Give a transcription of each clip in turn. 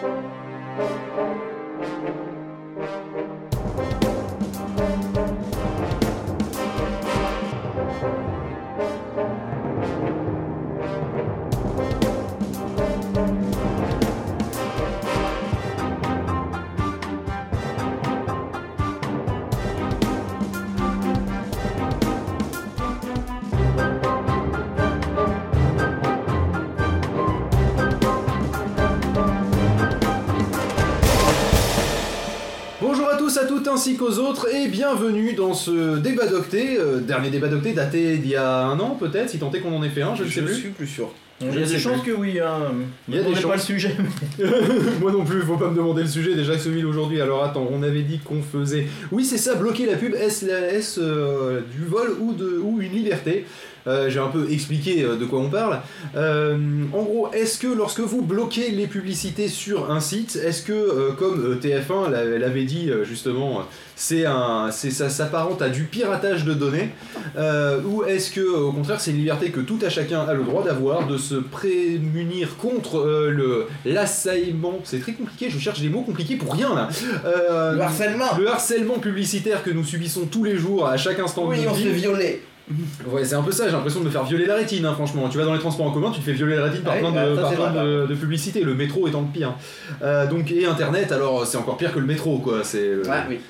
Bonjour ainsi qu'aux autres et bienvenue dans ce débat d'octet, euh, dernier débat d'octet daté d'il y a un an peut-être, si tant est qu'on en ait fait un, je ne sais plus. suis plus sûr. Il y Je a des chances que oui, hein. Il y a On des n'est pas chances. le sujet. Moi non plus, faut pas me demander le sujet, déjà que celui d'aujourd'hui. Alors attends, on avait dit qu'on faisait. Oui, c'est ça, bloquer la pub, est-ce la- est-ce, euh, du vol ou, de, ou une liberté? Euh, J'ai un peu expliqué euh, de quoi on parle. Euh, en gros, est-ce que lorsque vous bloquez les publicités sur un site, est-ce que, comme euh, TF1 l'a- l'avait dit justement, c'est un, c'est ça s'apparente à du piratage de données, ou est-ce que au contraire c'est une liberté que tout à chacun a le droit d'avoir, de se prémunir contre le l'assaillement, c'est très compliqué, je cherche des mots compliqués pour rien là. Le harcèlement le harcèlement publicitaire que nous subissons tous les jours à chaque instant Oui, de on notre se vie. violer. Ouais, c'est un peu ça, j'ai l'impression de me faire violer la rétine, hein, franchement. Tu vas dans les transports en commun, tu te fais violer la rétine par Ah plein, de, bah, ça, par c'est plein vrai, de, de publicités, le métro étant le pire. Euh, donc, et Internet, alors c'est encore pire que le métro, quoi. C'est, euh, Ah oui.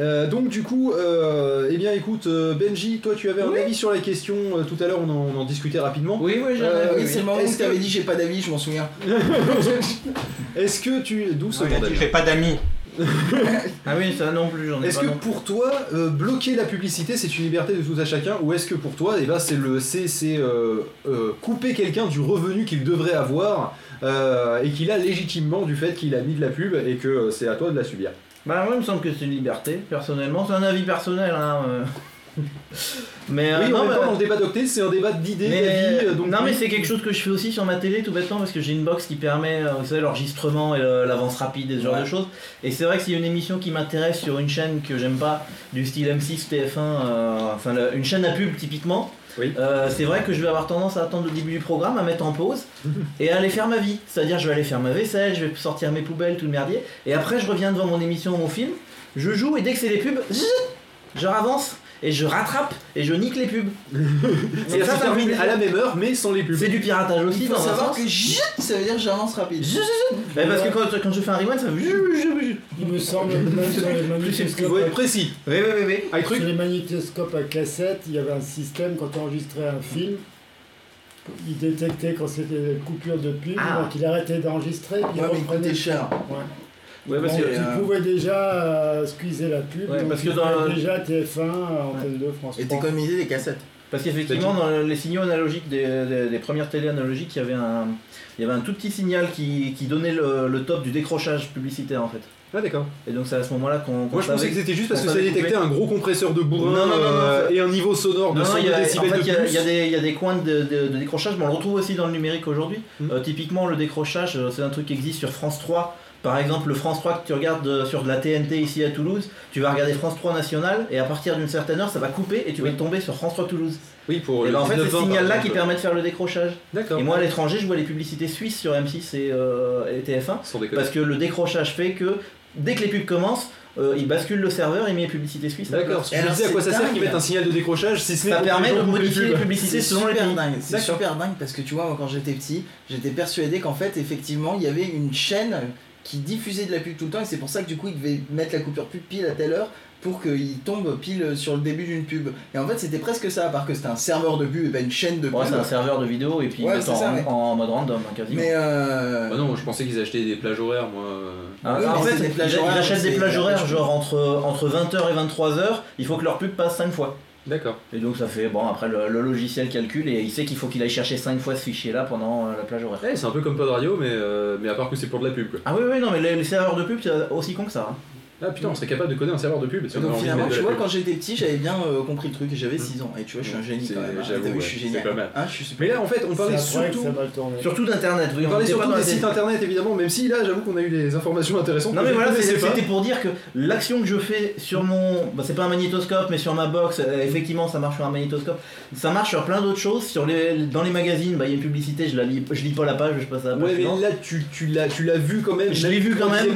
euh, donc du coup, euh, eh bien écoute, Benji, toi tu avais un Oui. avis sur la question, euh, tout à l'heure on en, on en discutait rapidement. Oui, oui, j'ai un avis, oui, c'est le moment où tu t'avais que- dit j'ai pas d'avis, je m'en souviens. Est-ce que tu... D'où ce j'ai pas d'amis. Ah oui, ça non plus, j'en ai Est-ce que non. pour toi, euh, bloquer la publicité c'est une liberté de tout à chacun ou est-ce que pour toi, eh ben, c'est le, c'est, c'est, euh, euh, couper quelqu'un du revenu qu'il devrait avoir et qu'il a légitimement du fait qu'il a mis de la pub et que c'est à toi de la subir? Bah moi il me semble que c'est une liberté, personnellement. C'est un avis personnel, hein. Mais euh, Oui, non, mais- temps, dans le débat d'octet, c'est un débat d'idées, d'avis. euh, donc non oui. mais c'est quelque chose que je fais aussi sur ma télé tout bêtement parce que j'ai une box qui permet euh, vous savez l'enregistrement et l'avance rapide et ce genre Ouais. de choses et c'est vrai que s'il y a une émission qui m'intéresse sur une chaîne que j'aime pas du style M6 TF1 euh, enfin le- une chaîne à pub typiquement Oui. euh, c'est vrai que je vais avoir tendance à attendre le début du programme à mettre en pause et à aller faire ma vie c'est à dire je vais aller faire ma vaisselle je vais sortir mes poubelles tout le merdier et après je reviens devant mon émission ou mon film je joue et dès que c'est les pubs je avance et je rattrape et je nique les pubs Et ça, termine à la même heure, mais sans les pubs. c'est du piratage aussi Il faut dans un savoir sens. que jut, ça veut dire j'avance rapide. Ouais, parce que quand, quand je fais un rewind, ça fait. Il me semble que même sur les Il faut être précis. Oui, oui, oui, oui. Sur les magnétoscopes à cassette, il y avait un système quand on enregistrait un film. Il détectait quand c'était coupure de pub, Ah. donc il arrêtait d'enregistrer, Ouais, mais il reprenait. coûtait cher. Ouais. Ouais, parce Donc, que. que- tu euh, pouvais déjà euh, squeezer la pub, Ouais, parce que dans déjà TF1, euh, Antenne 2, France Et 3. t'économisais des cassettes. Parce qu'effectivement, dans les signaux analogiques des, des- des premières télé analogiques, il y avait un, il y avait un tout petit signal qui, qui donnait le, le top du décrochage publicitaire en fait. Ah, d'accord. Et donc c'est à ce moment-là qu'on. Moi je pensais que c'était juste parce que ça détectait un gros compresseur de bourrin Non, non, non, non, euh, et un niveau sonore de Non, non, 100 il y a, en décibels fait, de il y, a, plus. il y a des, il y a des coins de, de- de décrochage, mais on le retrouve aussi dans le numérique aujourd'hui. Mm. Euh, typiquement, le décrochage, c'est un truc qui existe sur France 3. Par exemple, le France 3 que tu regardes euh, sur de la TNT ici à Toulouse, tu vas regarder France 3 national et à partir d'une certaine heure, ça va couper et tu vas tomber sur France 3 Toulouse. Oui, pour et le ben, en fait, c'est 19-20, ce par signal-là qui exemple. permet de faire le décrochage. D'accord. Et moi, à l'étranger, je vois les publicités suisses sur M6 et, euh, et TF1 Sans parce que le décrochage fait que dès que les pubs commencent, euh, il bascule le serveur et met les publicités suisses. à la D'accord, je me alors, disais à quoi ça sert qu'ils mettent un signal de décrochage si ce n'est Ça permet de modifier les publicités C'est selon les super pays. dingue, c'est super dingue parce que tu vois, moi, quand j'étais petit, j'étais persuadé qu'en fait, effectivement, il y avait une chaîne qui diffusait de la pub tout le temps et c'est pour ça que du coup, il devait mettre la coupure pub pile à telle heure pour qu'il tombe pile sur le début d'une pub. Et en fait, c'était presque ça, à part que c'était un serveur de pub et pas une chaîne de pub. Ouais, c'est un serveur de vidéo et puis ils Ouais, mettent c'est en, ça, mais- en mode random hein, quasiment. Mais euh... Ah non, je pensais qu'ils achetaient des plages horaires, moi. Ah, Oui, en fait, c'est des plages ils, horaires, ils achètent des plages horaires genre entre, entre 20h et 23h, il faut que leur pub passe 5 fois. D'accord. Et donc ça fait, bon après le, le logiciel calcule et il sait qu'il faut qu'il aille chercher 5 fois ce fichier là pendant euh, la plage horaire. Ouais, c'est un peu comme Pod Radio, mais, euh, mais à part que c'est pour de la pub, quoi. Ah oui oui non mais les, les serveurs de pub c'est aussi con que ça. hein. Ah putain, on serait capable de coder un serveur de pub. si on avait Donc finalement, tu vois, pub. quand j'étais petit, j'avais bien euh, compris le truc et j'avais 6 ans. Et tu vois, je suis un génie quand même. hein. j'avoue, T'as vu, ouais, je suis génial. pas mal. Hein, je suis super. Mais là, en fait, on parlait surtout. Surtout d'internet, oui. On parlait était pas surtout des sites internet évidemment, même si là j'avoue qu'on a eu des informations intéressantes. Non que mais voilà, c'était pour dire que l'action que je fais sur mon... Bah, c'est pas un magnétoscope, mais sur ma box, euh, effectivement ça marche sur un magnétoscope. Ça marche sur plein d'autres choses. Sur les... Dans les magazines, bah, il y a une publicité, je, la lis... je lis pas la page, je passe à la page Ouais, mais là tu, l'as vu quand même. Je l'ai vu quand même.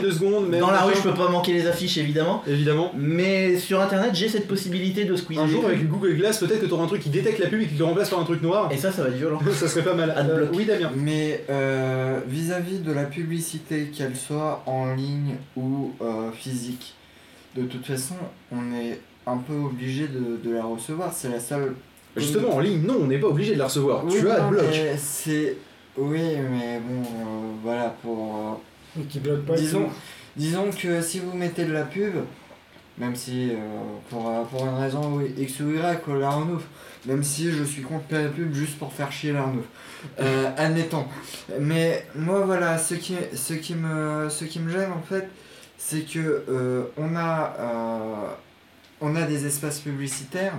Dans la rue, je peux pas manquer les affiches évidemment. Évidemment. Mais sur internet, j'ai cette possibilité de squeezer. Un jour avec le Google Glass, peut-être que t'auras un truc qui détecte la pub et qui le remplace par un truc noir. Et ça, ça va être violent. ça serait pas mal. Euh, oui Damien. Mais euh, vis-à-vis de la publicité, qu'elle soit en ligne ou euh, physique, de toute façon, on est un peu obligé de, de la recevoir. C'est la seule. Justement en ligne, non, on n'est pas obligé de la recevoir. Oui, tu as non, Adblock. mais C'est. Oui, mais bon, euh, voilà, pour. euh, qui bloque pas disons, tout. Disons que si vous mettez de la pub, même si euh, pour, pour une raison X ou Y, la Renault, même si je suis contre la pub juste pour faire chier la Renault, euh, admettons. Mais moi voilà, ce qui, ce qui, me, ce qui me gêne en fait, c'est que euh, on, a, on a des espaces publicitaires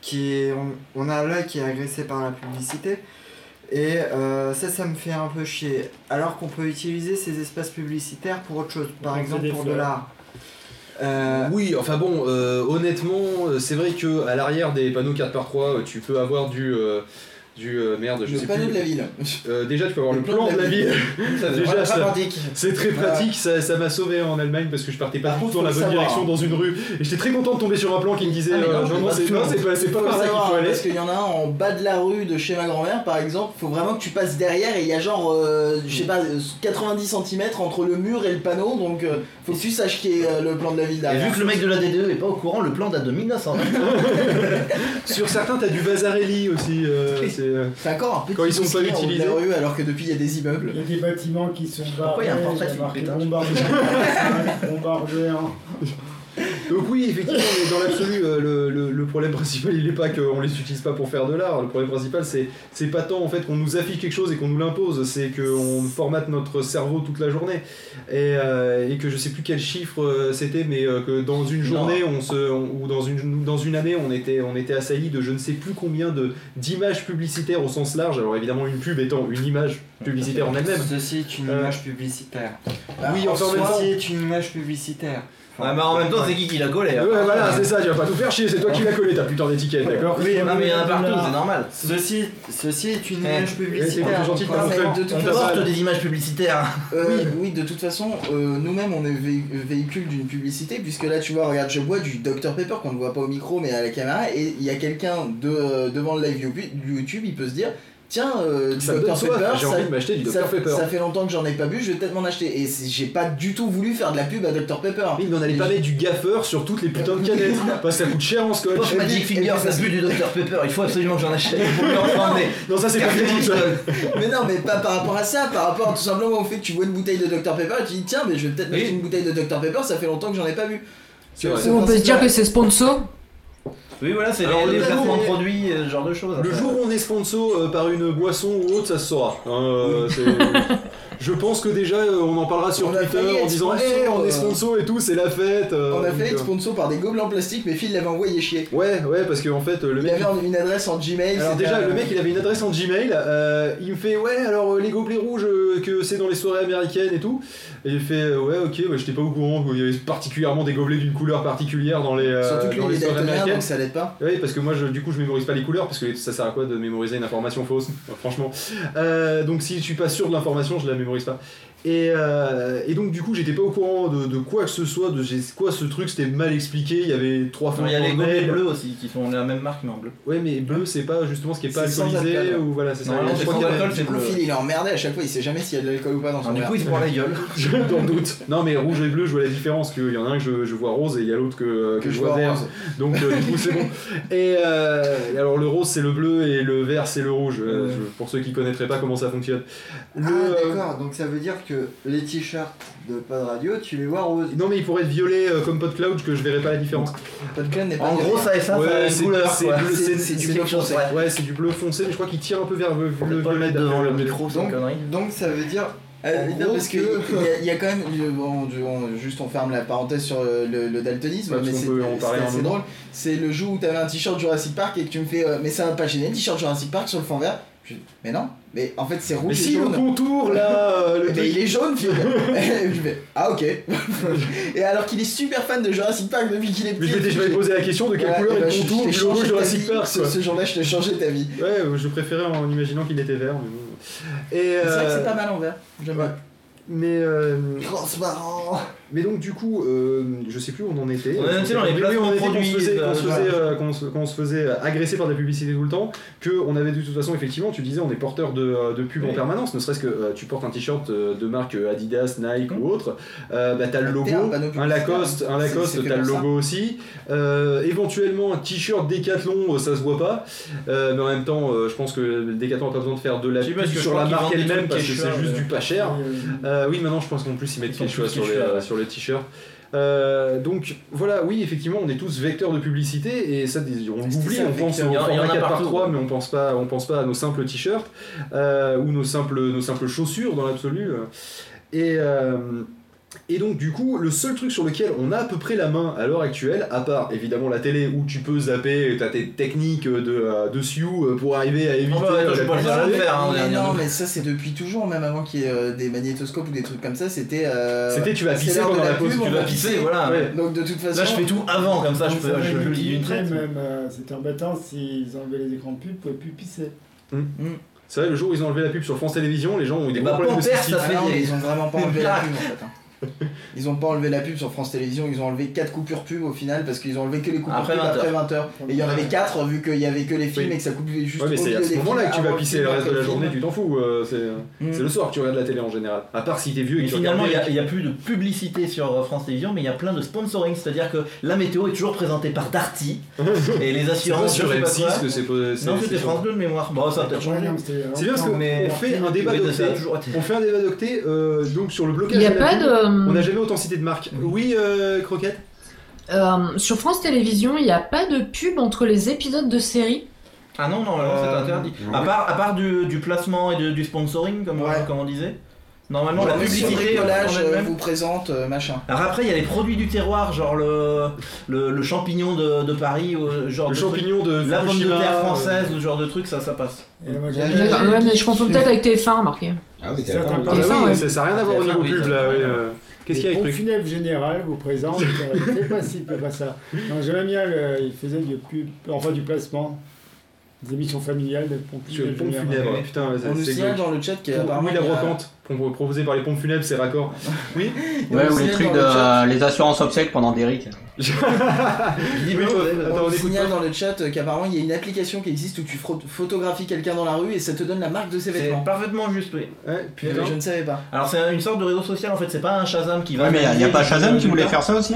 qui est, on, on a l'œil qui est agressé par la publicité. Et ça, ça me fait un peu chier. Alors qu'on peut utiliser ces espaces publicitaires pour autre chose. Par exemple pour de l'art. Euh, Oui, enfin bon, euh, honnêtement, euh, c'est vrai que à l'arrière des panneaux 4x3, tu peux avoir du. euh, du euh, merde, je Le sais panneau plus. de la ville. Euh, déjà, tu peux avoir le, plan, de la ville. Ça, Déjà, ça- pratique. C'est très pratique, ça ça m'a sauvé en Allemagne parce que je partais pas Par du tout contre, dans la bonne savoir. direction dans une rue. Et j'étais très content de tomber sur un plan qui me disait Ah, euh, je non, non, l'ai pas c'est pas, c'est pas par là qu'il faut aller. Parce qu'il y en a un en bas de la rue de chez ma grand-mère par exemple, faut vraiment que tu passes derrière et il y a genre, euh, je sais pas, euh, 90 cm entre le mur et le panneau donc euh, faut que tu saches qui est euh, le plan de la ville Et derrière. vu que le mec de la DDE est pas au courant, le plan date de 1900. Sur certains, t'as du Vasarelli aussi. c'est, euh, C'est encore un petit Quand ils sont pas utilisés. rue alors que depuis il y a des immeubles. Il y a des bâtiments qui sont barrés. Pourquoi il y a un portrait de il Donc oui, effectivement, mais dans l'absolu, euh, le, le- le problème principal, il n'est pas qu'on les utilise pas pour faire de l'art. Le problème principal, c'est c'est pas tant en fait qu'on nous affiche quelque chose et qu'on nous l'impose, c'est qu'on formate notre cerveau toute la journée. Et, euh, et que je sais plus quel chiffre euh, c'était, mais euh, que dans une journée, on se, on- ou dans une, dans une année, on était, on était assailli de je ne sais plus combien de d'images publicitaires au sens large. Alors évidemment, une pub étant une image publicitaire en elle-même. Ceci est une image publicitaire. Oui, enfin, en même temps- Ceci est une image publicitaire. Ouais, mais en même temps, c'est qui qui l'a collé hein Ouais, voilà, c'est ça, tu vas pas tout faire chier, c'est toi qui l'as collé ta putain d'étiquette, d'accord Oui, Non, mais il y en a partout, c'est normal. Ceci, ceci est une Eh, image c'est publicitaire. On porte des images publicitaires. Euh, Oui. oui. de toute façon, euh, nous-mêmes on est vé- véhicule d'une publicité, puisque là tu vois, regarde, je bois du Dr Pepper qu'on ne voit pas au micro mais à la caméra, et il y a quelqu'un de, euh, devant le live YouTube, il peut se dire tiens, euh, Ça Dr Pepper, j'ai ça, envie de m'acheter du ça- Dr Pepper. ça fait longtemps que j'en ai pas bu, je vais peut-être m'en acheter. Et j'ai pas du tout voulu faire de la pub à Dr Pepper. Oui, mais on allait pas mettre du gaffeur sur toutes les putains de canettes. parce que ça coûte cher en scotch. Poche Magic Finger, puis ça ça- pue du Dr Pepper, il faut absolument que j'en achète pour. Non, ça c'est pas ça. mais non, mais pas par rapport à ça, par rapport tout simplement au fait que tu vois une bouteille de Dr Pepper et tu dis tiens, mais je vais peut-être Oui. m'acheter une bouteille de Dr Pepper, ça fait longtemps que j'en ai pas bu. Vrai. On peut se dire que c'est sponsor Oui, voilà, c'est Alors, les, jour- produits, euh, ce genre de choses. Le jour où on est sponsor euh, par une boisson ou autre, ça se saura. Hein, euh, c'est- Je pense que déjà euh, on en parlera sur On Twitter en disant Hey, on est euh, sponsor et tout, c'est la fête. euh, On a fait être sponsor par des gobelins en plastique, mais Phil l'avait envoyé chier. Ouais, ouais, parce qu'en fait, le Il mec. avait une adresse en Gmail. Alors déjà, le mec il avait une adresse en Gmail, euh, il me fait ouais alors les gobelets rouges que c'est dans les soirées américaines et tout, et il fait ouais ok ouais, j'étais pas au courant qu'il y avait particulièrement des gobelets d'une couleur particulière dans les, euh, Surtout que dans il les est soirées américaines. donc ça l'aide pas. Oui, parce que moi, je, du coup, je mémorise pas les couleurs, parce que ça sert à quoi de mémoriser une information fausse Franchement. Euh, donc, si je suis pas sûr de l'information, je la mémorise pas. Et, euh, et donc, du coup, j'étais pas au courant de, de quoi que ce soit, de quoi ce truc, c'était mal expliqué, il y avait trois fins Il y a les gobelets bleus aussi qui sont la même marque mais en bleu. Ouais, mais bleu, c'est pas justement ce qui est pas sans alcoolisé, alcool. ou voilà, c'est ça. Je crois qu'il c'est bleu. Phil il est emmerdé à chaque fois, il sait jamais s'il y a de l'alcool ou pas dans son Alors, du verre. coup, il se prend la gueule. Je t'en doute. Non, mais rouge et bleu, je vois la différence, qu'il y en a un que je, je vois rose et il y a l'autre que, que je vois vert. rose. Donc euh, du coup c'est bon. Et, euh, alors le rose c'est le bleu et le vert c'est le rouge. Euh, pour ceux qui connaîtraient pas comment ça fonctionne. Le, Ah euh, d'accord, donc ça veut dire que les t-shirts de pas de radio, tu les vois roses. non mais il pourrait être violet euh, comme PodCloud que je verrais pas la différence. Podcast n'est pas En gros, ça et ça, Ouais, ça a c'est- une couleur. c'est quoi. bleu, c'est- c'est du bleu quelque chose, foncé. ouais. Ouais c'est du bleu foncé mais je crois qu'il tire un peu vers le, le peut-être pas le violet mettre devant le d'après- micro, c'est une Donc, connerie. donc ça veut dire Euh, En non, gros, parce qu'il que- y, a- il y a quand même. Bon, je- on- juste on ferme la parethèse sur euh, le, le daltonisme, Ouais, parce mais qu'on c'est peut en parler c'est un assez moment. drôle. C'est le jour où t'avais un t-shirt Jurassic Park et que tu me fais. euh, mais ça va pas gêner, t-shirt Jurassic Park sur le fond vert. Je- mais non, mais en fait c'est rouge Mais et si, le contour là, euh, le truc- il est jaune. Et je fais, ah ok. et alors qu'il est super fan de Jurassic Park depuis qu'il est Mais petit. je m'étais jamais posé la question de quelle Ouais, couleur eh est ben, le contour du logo Jurassic. Park. Ce, jour-là, je t'ai changé ta vie. Ouais, je préférais en imaginant qu'il était vert. Mais, bon. Et, C'est vrai que euh, c'est pas mal en vert. J'aime ouais. mais, euh, Transparent. Mais donc du coup, euh, je sais plus où on en était. On en était dans les Oui, on de était qu'on se produits, faisait, qu'on se euh, faisait, euh, qu'on se- qu'on se faisait agresser par de la publicité tout le temps, que on avait de toute façon effectivement, tu disais, on est porteur de, euh, de pub en permanence, ne serait-ce que euh, tu portes un t-shirt euh, de marque euh, Adidas, Nike Hum. ou autre, euh, bah t'as le logo, un. Lacoste, un Lacoste, t'as le logo aussi, Euh, éventuellement un t-shirt Decathlon, euh, ça se voit pas, Euh, mais en même temps, euh, je pense que le Decathlon a pas besoin de faire de la pub sur la marque des elle-même parce que c'est juste euh, du pas cher. Euh, Euh, oui, maintenant je pense qu'en plus ils mettent Quechua plus sur, les, euh. Sur le t-shirt. Euh, donc voilà, oui, effectivement, on est tous vecteurs de publicité et ça, on oublie, on pense au format a 4 par partout, 3 ouais. mais on pense pas, on pense pas à nos simples t-shirts euh, ou nos simples, nos simples chaussures dans l'absolu. Et, euh, et donc du coup, le seul truc sur lequel on a à peu près la main à l'heure actuelle, à part évidemment la télé où tu peux zapper, t'as tes techniques de, euh, de Sioux euh, pour arriver à éviter bah, attends, euh, je la peux pas le faire, hein, mais non, mais ça c'est depuis toujours, même avant qu'il y ait euh, des magnétoscopes ou des trucs comme ça, c'était. euh, C'était tu vas pisser pendant la pub, pause. Tu va vas pisser, voilà. Ouais. Donc de toute façon. Là, je fais tout avant, comme ça, je peux, je, une traite. même, euh, C'était embêtant s'ils enlevaient les écrans de pub, ils pouvaient plus pisser. C'est vrai, le jour où ils ont enlevé la pub sur France Télévisions, les gens ont eu des Et gros bah, problèmes de ça Ah non, fait- mais ils ont vraiment pas enlevé la pub en fait. hein. Ils ont pas enlevé la pub sur France Télévisions, ils ont enlevé 4 coupures pub au final parce qu'ils ont enlevé que les coupures Après pub 20 après 20h. Et il y en avait 4 vu qu'il y avait que les films Oui. et que ça coupait juste Ouais, mais au c'est à ce moment-là que tu vas pisser le reste de la journée, tu t'en fous. euh, c'est Mm. c'est le soir que tu regardes la télé en général. À part si t'es vieux et que tu finalement, il n'y a, il y a plus de publicité sur euh, France Télévisions, mais il y a plein de sponsoring, c'est-à-dire que la météo est toujours présentée par Darty et les assurances sur je sais pas M6 quoi. que c'est Non, c'est c'était France 2 de mémoire. Bon, ça a peut-être changé. C'est bien parce qu'on fait un débat d'octet. On fait un débat d'octet euh, donc sur le blocage. Il n'y a pas de. On n'a jamais autant cité de marques. Oui, euh, Croquette Euh, sur France Télévisions, il n'y a pas de pub entre les épisodes de séries. Ah non, non, non, c'est Euh, interdit. À part, à part du, du placement et de- du sponsoring, comme, Ouais. comme on disait. Normalement, la Genre, publicité bricolage euh, vous présente euh, machin. Alors après, il y a les produits du terroir, genre le, le, le champignon de, de Paris, ou euh, genre Le de champignon de la pomme de Fukushima, terre euh, française, ou ce genre de truc, ça, ça passe. Et moi, Ouais, mais je confonds peut-être avec TF1, remarquez. Ah oui, Certains d'accord. Ah TF1, oui, ouais. ça ça n'a rien à voir au TF1, niveau oui, pub là. oui, euh. Qu'est-ce qu'il y a avec funèbres générales vous présentent. euh, C'est pas si pas ça. Non, j'aimais bien, le, il faisait du pub, enfin du placement, des émissions familiales de pompes Sur funèbres. Putain, On nous c'est signale dans le chat qu'il y a Oui, apparemment. la il y a- brocante, proposée par les pompes funèbres, c'est raccord. Oui Ouais, ou les trucs de le les assurances obsèques pendant Derrick. Oui, attends, On on signale dans le chat euh, qu'apparemment il y a une application qui existe où tu photographies quelqu'un dans la rue et ça te donne la marque de ses C'est vêtements. parfaitement juste, oui. Ouais, Mais putain. je ne savais pas. Alors c'est une sorte de réseau social en fait, c'est pas un Shazam qui va. Ouais, mais il n'y a pas Shazam qui voulait faire ça aussi?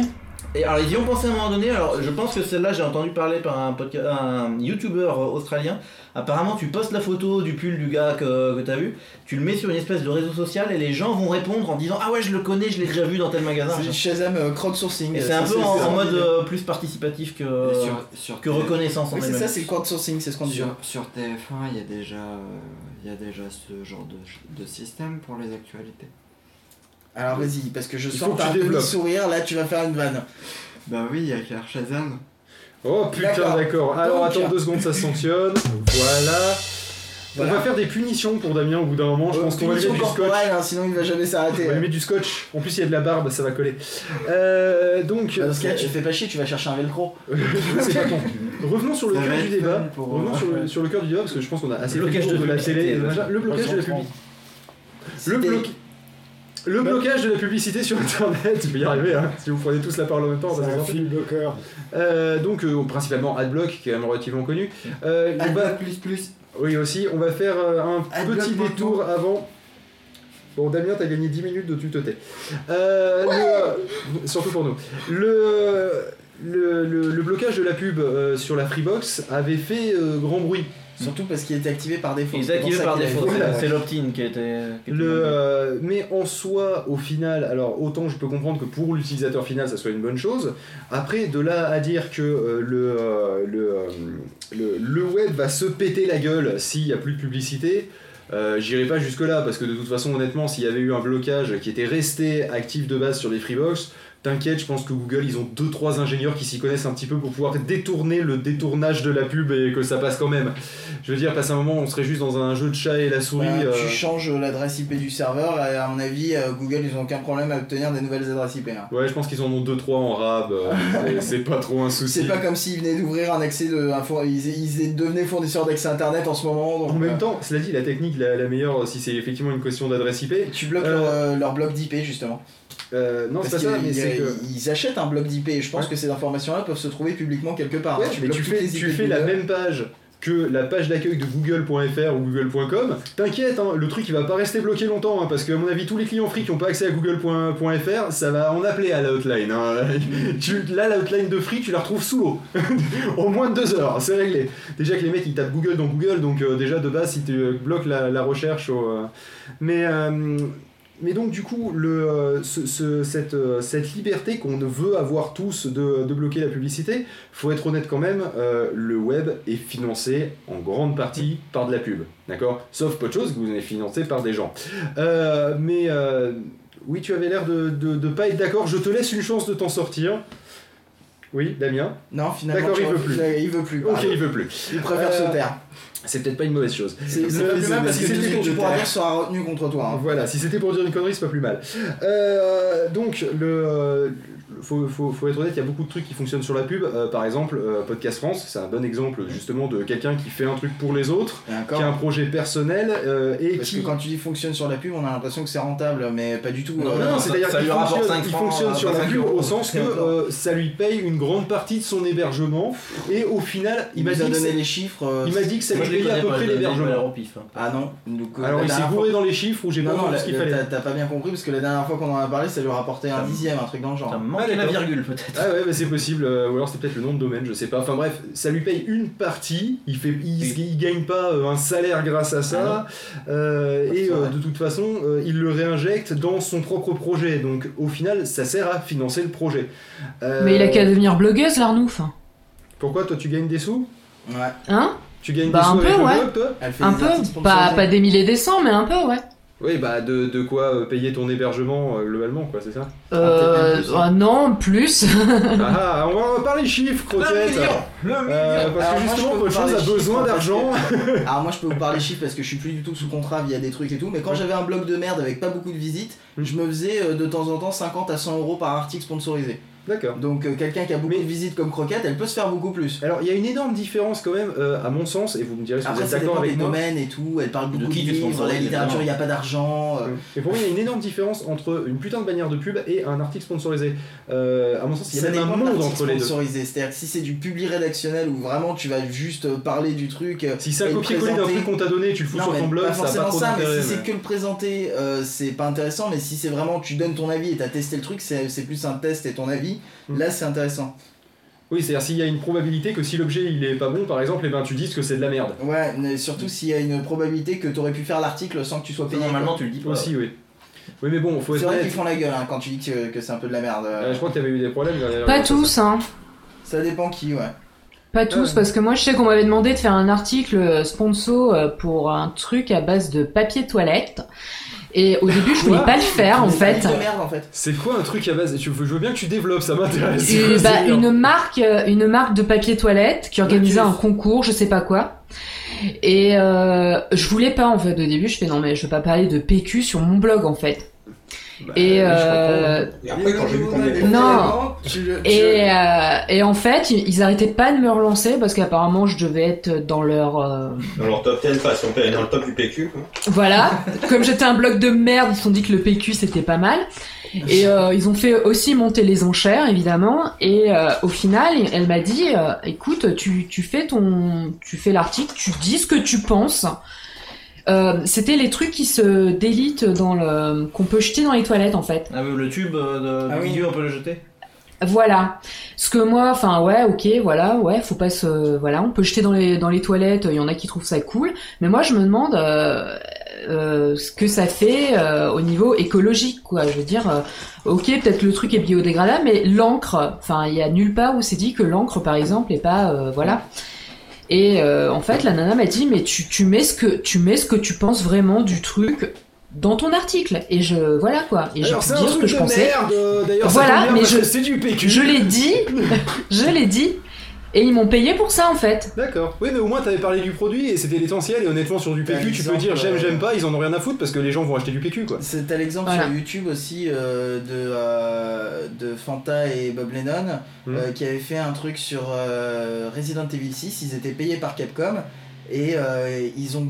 Et alors ils y ont pensé à un moment donné, alors je pense que celle-là j'ai entendu parler par un, podca- un youtubeur euh, australien. Apparemment tu postes la photo du pull du gars que, que t'as vu, tu le mets sur une espèce de réseau social et les gens vont répondre en disant ah ouais je le connais, je l'ai déjà vu dans tel magasin. C'est Shazam euh, crowdsourcing. Et c'est un peu en, mode euh, plus participatif que, Et sur, sur que TF1 reconnaissance en c'est ça, c'est le crowdsourcing, c'est ce qu'on dit. Sur, sur TF1, il y a déjà, euh, il y a déjà ce genre de, de système pour les actualités. Alors vas-y, parce que je sens que tu un sourire, là tu vas faire une vanne. Bah oui, il y a qu'à Shazam. Oh putain, D'accord. Alors Donc- attends deux secondes, ça se sanctionne. Voilà. Voilà. On va faire des punitions pour Damien au bout d'un moment. Je pense qu'on va lui mettre du scotch. hein, sinon il va jamais On s'arrêter. va lui mettre du scotch. En plus, il y a de la barbe, ça va coller. Euh, donc, Bah, Dans ce cas, tu te fais pas chier, tu vas chercher un velcro. c'est pas con. Revenons sur le cœur du débat. pour- Revenons sur le, sur le cœur du débat parce que je pense qu'on a assez Le blocage de de la télé. Le blocage de la publicité. Le, bloc- le Bah- blocage de la publicité sur internet, je vais y arriver hein, si vous prenez tous la parole en même temps. ça va C'est un fil bloqueur. Euh, donc euh, principalement Adblock qui est quand même relativement connu. Euh, va- Adblock plus plus. oui aussi, on va faire euh, un Adblock petit maintenant. détour avant. Bon Damien, t'as gagné 10 minutes de tu te tais. Le- surtout pour nous. Le, le, le- le blocage de la pub euh, sur la Freebox avait fait euh, grand bruit. Surtout parce qu'il était activé par défaut. Il pour activé par défaut, c'est- l'opt-in qui été Le, euh, mais en soi, au final, alors autant je peux comprendre que pour l'utilisateur final, ça soit une bonne chose. Après, de là à dire que euh, le, euh, le, le, le web va se péter la gueule s'il n'y a plus de publicité, Euh, J'irai pas jusque là parce que de toute façon honnêtement s'il y avait eu un blocage qui était resté actif de base sur les Freebox, T'inquiète, je pense que Google, ils ont 2-3 ingénieurs qui s'y connaissent un petit peu pour pouvoir détourner le détournage de la pub et que ça passe quand même. Je veux dire, passe un moment, on serait juste dans un jeu de chat et la souris. Bah, euh, Tu changes l'adresse IP du serveur, et à mon avis, euh, Google, ils ont aucun problème à obtenir des nouvelles adresses IP. hein. Ouais, je pense qu'ils en ont 2-3 en rab, euh, c'est- pas trop un souci. C'est pas comme s'ils venaient d'ouvrir un accès de. un four- ils, ils devenaient fournisseurs d'accès internet en ce moment. Donc, En même euh, temps, cela dit, la technique la, la meilleure, si c'est effectivement une question d'adresse IP, tu bloques Euh, leur, euh, leur bloc d'IP justement. Euh, non, c'est pas ça, mais c'est que. ils achètent un bloc d'IP et je pense Ouais. que ces informations-là peuvent se trouver publiquement quelque part. Ouais, hein. mais tu fais, tu la même page que la page d'accueil de google.fr ou google.com, t'inquiète, hein, le truc il va pas rester bloqué longtemps, hein, parce que à mon avis tous les clients free qui ont pas accès à google.fr, ça va en appeler à la hotline. hein. Tu- là la hotline de free tu la retrouves sous l'eau. en moins de deux heures, c'est réglé. Déjà que les mecs ils tapent Google dans Google, donc euh, déjà de base si tu bloques la, la recherche au, euh, Mais euh, mais donc du coup, euh, euh, cette liberté qu'on veut avoir tous de, bloquer la publicité, faut être honnête quand même, euh, le web est financé en grande partie par de la pub, d'accord? Sauf peu de choses que vous êtes financé par des gens. Mais oui, tu avais l'air de, de pas être d'accord, je te laisse une chance de t'en sortir. Oui, Damien Non, finalement, D'accord, il veut plus. Il veut plus. Ok, pardon. il veut plus. Il préfère Euh, se taire. C'est peut-être pas une mauvaise chose. C'est plus mal parce si que tu pourras dire sera retenu contre toi. hein. Voilà, si c'était pour dire une connerie, c'est pas plus mal. Euh, donc, le, euh, faut, faut, faut être honnête, il y a beaucoup de trucs qui fonctionnent sur la pub. Euh, par exemple, euh, Podcast France, c'est un bon exemple justement de quelqu'un qui fait un truc pour les autres, qui a un projet personnel euh, et Parce qui. que quand tu dis fonctionne sur la pub, on a l'impression que c'est rentable, mais pas du tout. Non, Euh, Non, non, ça- c'est-à-dire qu'il lui rapporte fonctionne, 5 il francs, fonctionne euh, sur la 5 pub euros. au sens que euh, ça lui paye une grande partie de son hébergement et au final, il il m'a dit, donné les chiffres. euh, il m'a dit que ça lui payait à peu près l'hébergement. hein. Ah non. Donc, euh, Alors il s'est gouré dans les chiffres ou j'ai pas la- ce qu'il la- fallait. t'as pas bien compris parce que la dernière fois qu'on en a parlé, ça lui rapportait un dixième, un truc dans le genre. Ah, la virgule peut-être. Ah ouais, bah c'est possible, euh, ou alors c'est peut-être le nom de domaine, je sais pas. Enfin bref, ça lui paye une partie, il, fait, il, Oui. il gagne pas euh, un salaire grâce à ça, euh, et euh, vrai. de toute façon, euh, il le réinjecte dans son propre projet. Donc au final, ça sert à financer le projet. Euh, Mais il a qu'à devenir blogueuse, l'Arnouf. Pourquoi toi tu gagnes des sous? Ouais. Hein? Tu gagnes Bah, des un sous peu, avec le ouais. blog, toi? Elle fait Un des peu pas, pas des milliers des cents, mais un peu, ouais. Oui, bah de, de quoi euh, payer ton hébergement euh, globalement, quoi, c'est ça Euh, plus, ah non, plus. Ah, on va en parler chiffres, croquette Euh, Parce Alors, que moi, je justement, peux parler choses a chiffres, besoin parce d'argent. Alors moi je peux vous parler chiffres parce que je suis plus du tout sous contrat via des trucs et tout, mais quand j'avais un blog de merde avec pas beaucoup de visites, Mm. je me faisais euh, de temps en temps 50 à 100 euros par article sponsorisé. D'accord. Donc euh, quelqu'un qui a beaucoup Mais- de visites comme Croquette, elle peut se faire beaucoup plus. Alors, il y a une énorme différence quand même, euh, à mon sens, et vous me direz si vous Après êtes ça d'accord dépend des avec moi. domaines et tout, elle parle De beaucoup de, qui tu livres, la littérature, il n'y a pas d'argent. euh, Et pour moi, il y a une énorme différence entre une putain de bannière de pub et un article sponsorisé. Euh, à mon sens, il y a Ça même un de monde entre les deux. sponsorisé. C'est-à-dire que si c'est du publi rédactionnel où vraiment tu vas juste parler du truc. Si c'est un et le copier-coller d'un truc qu'on t'a donné, tu le fous Non, sur ton blog, pas ça n'a pas trop ça, mais si c'est que le présenter, c'est pas intéressant. Mais si c'est vraiment, tu donnes ton avis et t'as testé le truc, c'est c'est plus un test et ton avis. Mm. Là, c'est intéressant. Oui, c'est-à-dire s'il y a une probabilité que si l'objet il est pas bon, par exemple, et ben tu dises que c'est de la merde. Ouais, mais surtout s'il y a une probabilité que t'aurais pu faire l'article sans que tu sois payé. Normalement quoi. tu le dis pas. Aussi, oui. Oui, mais bon, faut c'est vrai qu'ils font la gueule hein, quand tu dis que, que c'est un peu de la merde. Euh, je crois que t'avais eu des problèmes. Pas tous, hein. Ça dépend qui, ouais. Pas tous, ouais. parce que moi je sais qu'on m'avait demandé de faire un article euh, sponsor euh, pour un truc à base de papier toilette. Et au début je voulais pas le faire en fait. de merde en fait. C'est quoi un truc à base tu, Je veux bien que tu développes, ça m'intéresse. Bah, une marque, euh, une marque de papier toilette qui organisait un concours, je sais pas quoi. Et euh, je voulais pas en fait au début. Je fais non mais je veux pas parler de PQ sur mon blog en fait. Bah, et euh, Et après, quand j'ai vu qu'on avait Non. Tu, tu- et, euh, et en fait ils, arrêtaient pas de me relancer parce qu'apparemment je devais être dans leur euh, Dans leur top 10, enfin, si on peut dans le top du PQ. quoi. Voilà, comme j'étais un blog de merde, ils se sont dit que le PQ c'était pas mal. Et euh, ils ont fait aussi monter les enchères évidemment. Et euh, au final, elle m'a dit, euh, écoute, tu, tu fais ton, tu fais l'article, tu dis ce que tu penses. Euh, c'était les trucs qui se délitent dans le, qu'on peut jeter dans les toilettes en fait. Ah oui, le tube euh, de, Ah oui. on peut le jeter. Voilà. Ce que moi, enfin ouais, ok, voilà, ouais, faut pas se, voilà, on peut jeter dans les dans les toilettes. Il y en a qui trouvent ça cool, mais moi je me demande euh, euh, ce que ça fait euh, au niveau écologique, quoi. Je veux dire, euh, ok, peut-être le truc est biodégradable, mais l'encre, enfin, il y a nulle part où c'est dit que l'encre, par exemple, est pas, euh, voilà. Et euh, en fait, la nana m'a dit, mais tu, tu mets ce que tu mets ce que tu penses vraiment du truc dans ton article. Et je voilà quoi. Et Alors un dire ce que je pensais. merde. euh, Voilà, mais je- c'est du PQ. Je l'ai dit, je l'ai dit, et ils m'ont payé pour ça en fait. D'accord. Oui, mais au moins t'avais parlé du produit et c'était l'essentiel. Et honnêtement, sur du PQ, tu peux dire j'aime, j'aime pas, ils en ont rien à foutre parce que les gens vont acheter du PQ quoi. C'est t'as l'exemple Voilà. sur YouTube aussi euh, de, euh, de Fanta et Bob Lennon Mm. euh, qui avaient fait un truc sur euh, Resident Evil 6. Ils étaient payés par Capcom et euh, ils ont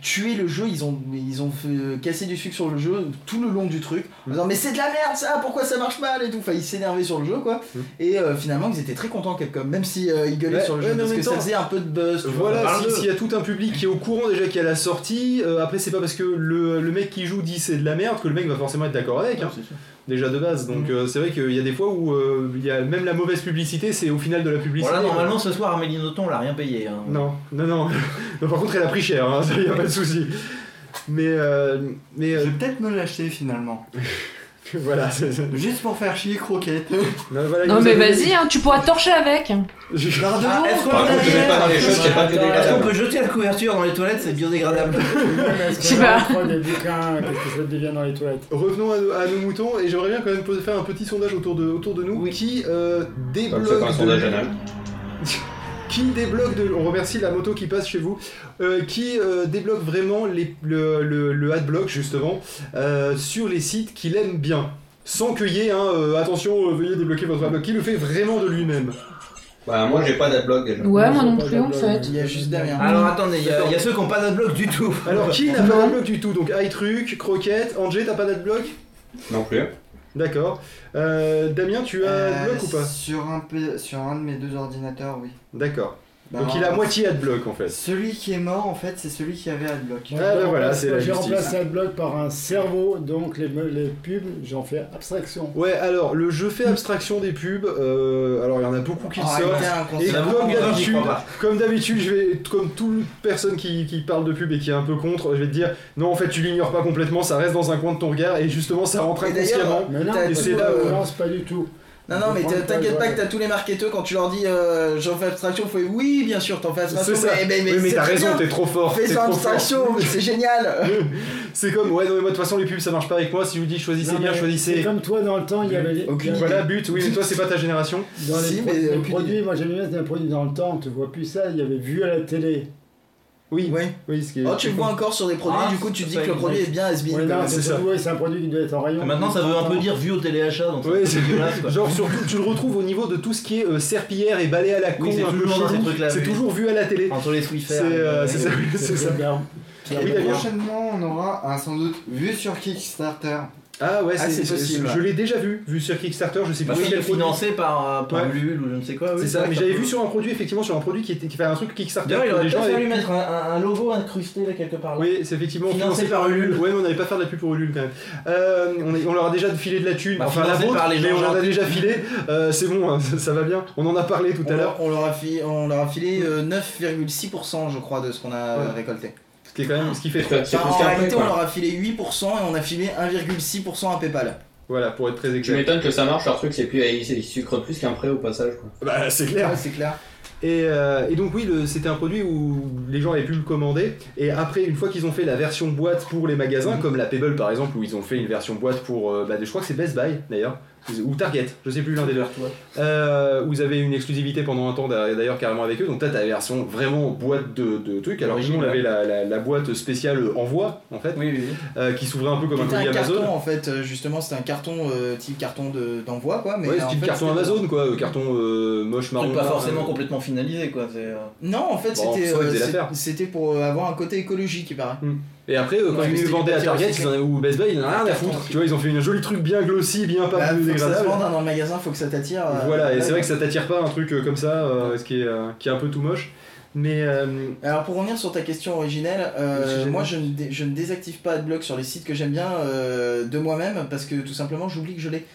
tué le jeu. Ils ont, ils ont fait casser du sucre sur le jeu tout le long du truc en disant mais c'est de la merde ça, pourquoi ça marche mal et tout. Enfin, ils s'énervaient sur le jeu quoi. Mm. Et euh, finalement, ils étaient très contents Capcom, même si euh, ils gueulaient Ouais, sur le ouais, jeu parce même que ça faisait un peu de buzz. Voilà, Parle si- s'il y a tout un public qui est au courant déjà qu'il y a la sortie, euh, après c'est pas parce que le, le mec qui joue dit c'est de la merde que le mec va forcément être d'accord avec, hein. Déjà de base. Donc euh, c'est vrai qu'il y a des fois où euh, il y a même la mauvaise publicité, c'est au final de la publicité. Normalement ce soir Amélie Nothomb on l'a rien payé. hein. Non, non, non. Non, par contre, elle a pris cher, hein, ça y a pas de souci. Mais, euh, mais Je vais peut-être me l'acheter finalement. voilà. Juste pour faire chier croquette. non, voilà, mais vas-y, hein, tu pourras torcher avec. Je- Ah, est-ce qu'on peut jeter la couverture dans les toilettes C'est biodégradable. Je sais pas. des bouquins, qu'est-ce que ça devient dans les toilettes? Revenons à, nos- à nos moutons et j'aimerais bien quand même faire un petit sondage autour de, autour de nous qui euh, Comme débloque c'est pas un sondage anal. qui débloque de on remercie la moto qui passe chez vous euh, qui euh, débloque vraiment les, le, le, le adblock justement euh, sur les sites qu'il aime bien sans qu'il y ait un euh, attention euh, veuillez débloquer votre adblock qui le fait vraiment de lui-même Bah, moi j'ai pas d'adblock déjà. Ouais, moi non plus en fait. Il y a juste Damien. Alors attendez, il y, a- il y a ceux qui n'ont pas d'adblock du tout. alors qui n'a pas d'adblock du tout? Donc iTruc Croquette Angé t'as pas d'adblock? Non plus. D'accord. Euh, Damien tu as Euh, adblock ou pas? sur un, P- sur un de mes deux ordinateurs, oui. d'accord Bah, donc il a moitié adblock en fait Celui qui est mort, en fait, c'est celui qui avait Adblock. Ouais, bah voilà, c'est la J'ai justice. remplacé AdBlock par un cerveau, donc les, pubs, j'en fais abstraction. Ouais, alors le jeu fait abstraction des pubs. euh, alors il y en a beaucoup qui le Ah, sortent. Et comme d'habitude, comme d'habitude, je vais, comme toute personne qui, qui parle de pub et qui est un peu contre, je vais te dire, non, en fait, tu l'ignores pas complètement, ça reste dans un coin de ton regard et justement, ça rentre Et inconsciemment. Mais non, tout, c'est là euh, où on lance pas du tout. Non, non, mais t'inquiète pas, que t'as tous les marketeurs quand tu leur dis euh, j'en fais abstraction, faut oui, bien sûr, t'en fais abstraction. Ça. Mais, mais, mais oui, mais t'as raison, t'es trop fort. Fais trop abstraction, c'est génial. C'est comme, ouais, non, mais moi, de toute façon, les pubs, ça marche pas avec moi. Si je vous dis choisissez Non, bien, C'est choisissez. comme toi dans le temps, il y avait les- Aucune Voilà, but, oui, mais toi, c'est pas ta génération. Dans les, Si, pro- mais les produits, moi j'aime bien c'est un produit dans le temps, tu vois plus ça, il y avait vu à la télé. Oui, Ouais. oui, ce qui est. Oh, tu le vois encore sur des produits, Ah, du coup, tu te dis que le produit est bien Ouais, même. c'est c'est ça. ouais, c'est un produit qui doit être en rayon. Et maintenant ça veut un peu dire vu au téléachat, donc Ouais, c'est. Genre surtout tu le retrouves au niveau de tout ce qui est euh, serpillière et balai à la con Oui, c'est toujours ces vu à la télé. Entre les Swiffer. C'est, euh, c'est ça, prochainement, on aura un sans doute vu sur Kickstarter. Ah ouais, Ah, c'est, possible. Je l'ai déjà vu, vu sur Kickstarter, je sais plus oui, quel produit. financé par, euh, par Ouais. Ulule ou je ne sais quoi. oui, C'est ça, mais j'avais vu sur un produit, effectivement, sur un produit qui, était, qui fait un truc Kickstarter. Il aurait peut-être fallu avaient- mettre un, logo incrusté là quelque part. Là. Oui, c'est effectivement Financé par Ulule. Ouais, mais on n'avait pas faire de la pub pour Ulule quand même. Euh, on, est- on leur a déjà filé de la thune, Bah, enfin la vôtre, par les mais on en a déjà filé. Euh, c'est bon, hein, ça, ça va bien. On en a parlé tout On à l'heure, on leur a filé, on leur a filé euh, 9,6% je crois de ce qu'on a Ouais. récolté. Ce qui est quand même ce qui fait C'est plus en réalité on leur a filé 8% et on a filé 1,6% à Paypal. Voilà, pour être très Tu exact. m'étonnes que ça marche, leur truc, c'est plus, ils, ils sucrent plus qu'un prêt au passage. Quoi. Bah, c'est clair. Ouais, c'est clair. Et, euh, et donc oui, le- c'était un produit où les gens avaient pu le commander. Et après, une fois qu'ils ont fait la version boîte pour les magasins, comme la Pebble par exemple, où ils ont fait une version boîte pour, euh, bah, je crois que c'est Best Buy d'ailleurs, ou Target, je sais plus l'un des deux. Euh, vous avez une exclusivité pendant un temps d'a- d'ailleurs carrément avec eux. Donc t'as la version vraiment boîte de, de trucs. Alors nous, on avait la, la- la boîte spéciale envoi en fait, Oui, oui, oui. euh, qui s'ouvrait un peu comme un C'était colis un carton Amazon. en fait, euh, justement c'était un carton euh, type carton de- d'envoi quoi. Mais ouais, en fait, carton Amazon quoi, euh, carton euh, moche marron. Pas forcément euh, complètement finalisé quoi. Non en fait Bon, c'était euh, c'était pour avoir un côté écologique il paraît. Et après, euh, quand Ouais, ils vendaient à Target, ils en avaient, ou Best Buy, ils en avaient rien à foutre. Tu vois, ils ont fait un joli truc bien glossy, bien pas Bah, vende hein, dans le magasin, faut que ça t'attire. euh, Voilà, et c'est vrai que ça t'attire pas un truc euh, comme ça, ce qui est, qui est un peu tout moche. Mais euh, Alors pour revenir sur ta question originelle, euh, moi je ne, je ne désactive pas AdBlock sur les sites que j'aime bien euh, de moi-même parce que tout simplement j'oublie que je l'ai.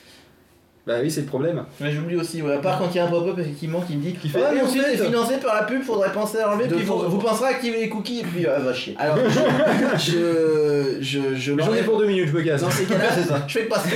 Bah oui, c'est le problème. Mais j'oublie aussi, ouais, à part quand il y a un pop-up effectivement qui me dit Qui fait, Ouais, Eh, mon en site fait- est financé par la pub, faudrait penser à l'enlever, De puis vous, penserez à activer les cookies, et puis ah, va chier. Alors, je, je, je, je Mais J'en ai pour deux minutes, je me casse. Dans ces cas-là, c'est ça, je fais le passer.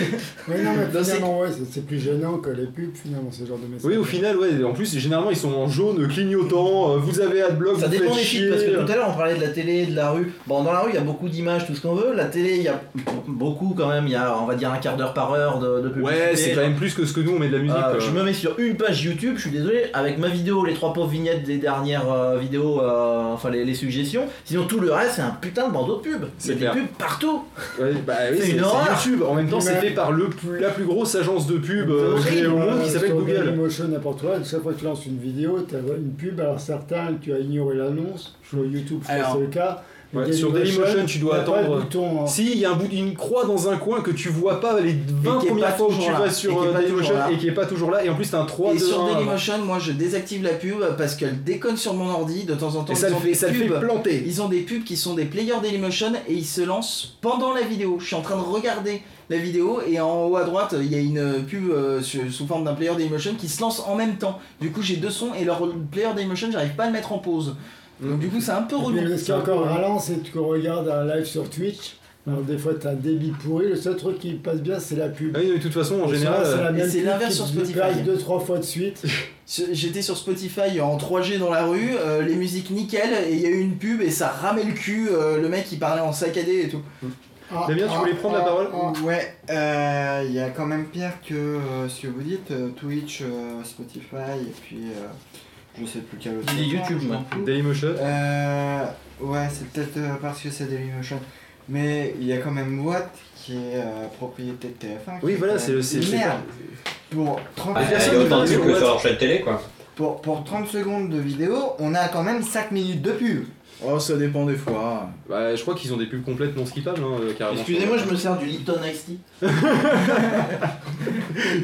Oui, non, mais finalement, ouais, c'est- c'est plus gênant que les pubs, finalement, ce genre de message. Oui, au final, ouais. En plus, généralement, ils sont en jaune clignotant. euh, Vous avez Adblock, Ça vous dépend des chier. sites, parce que tout à l'heure on parlait de la télé, de la rue. Bon, dans la rue il y a beaucoup d'images, tout ce qu'on veut. La télé, il y a beaucoup quand même, il y a on va dire un quart d'heure par heure de, de publicité. Ouais, c'est quand même plus que ce que nous on met de la musique. Euh, quoi. je me mets sur une page YouTube, je suis désolé, avec ma vidéo, les trois pauvres vignettes des dernières euh, vidéos, euh, enfin les, les suggestions. Sinon tout le reste c'est un putain de bandeau de pub. C'est a des pubs partout. Ouais, bah oui, C'est une horreur. YouTube. En même temps, c'est fait par le plus- la plus grosse agence de pub euh, au monde Euh, qui s'appelle Google. Dailymotion, n'importe quoi, chaque fois que tu lances une vidéo, tu as une pub, alors certains, tu as ignoré l'annonce, sur YouTube, c'est le cas. Ouais, sur Dailymotion, tu dois attendre- bouton en- Si, il y a un bout d'une croix dans un coin que tu vois pas les 20 qui est premières fois où tu là. vas sur euh, Dailymotion et qui est pas toujours là. Et en plus, t'as un 3 Et 2 sur 1 Dailymotion, moi je désactive la pub parce qu'elle déconne sur mon ordi de temps en temps. Et ça le fait, ça le fait planter. Ils ont des pubs qui sont des players Dailymotion et ils se lancent pendant la vidéo. Je suis en train de regarder la vidéo et en haut à droite il y a une pub euh, sous forme d'un player Dailymotion qui se lance en même temps. Du coup j'ai deux sons et leur player Dailymotion j'arrive pas à le mettre en pause. Donc du coup c'est un peu relou. ce qui est encore ralent, c'est que tu regardes un live sur Twitch. Alors, des fois, tu as un débit pourri. Le seul truc qui passe bien, c'est la pub. Ah oui, de toute façon, en général. c'est euh, l'inverse sur Spotify. passe deux, trois fois de suite. J'étais sur Spotify en 3G dans la rue, euh, les musiques nickel et il y a eu une pub et ça ramait le cul. euh, le mec il parlait en saccadé et tout. Ah, Damien, tu ah, voulais prendre la ah, parole ah. Ouais, euh, il y a quand même pire que euh, ce que vous dites, euh, Twitch, euh, Spotify, et puis euh, je sais plus quel autre. YouTube, moi. Dailymotion. Euh, ouais, c'est peut-être euh, parce que c'est Dailymotion. Mais il y a quand même Watt qui est euh, propriété de TF1. qui Oui, voilà, c'est le. c'est- Merde. Pour 30, Ah, Il y personne a ne autant de que sur leur chaîne télé, quoi. pour, pour 30 secondes de vidéo, on a quand même 5 minutes de pub. Oh ça dépend des fois. Bah, je crois qu'ils ont des pubs complètes non skippables, hein, euh, carrément. Excusez-moi, je me sers du Lipton Ice Tea.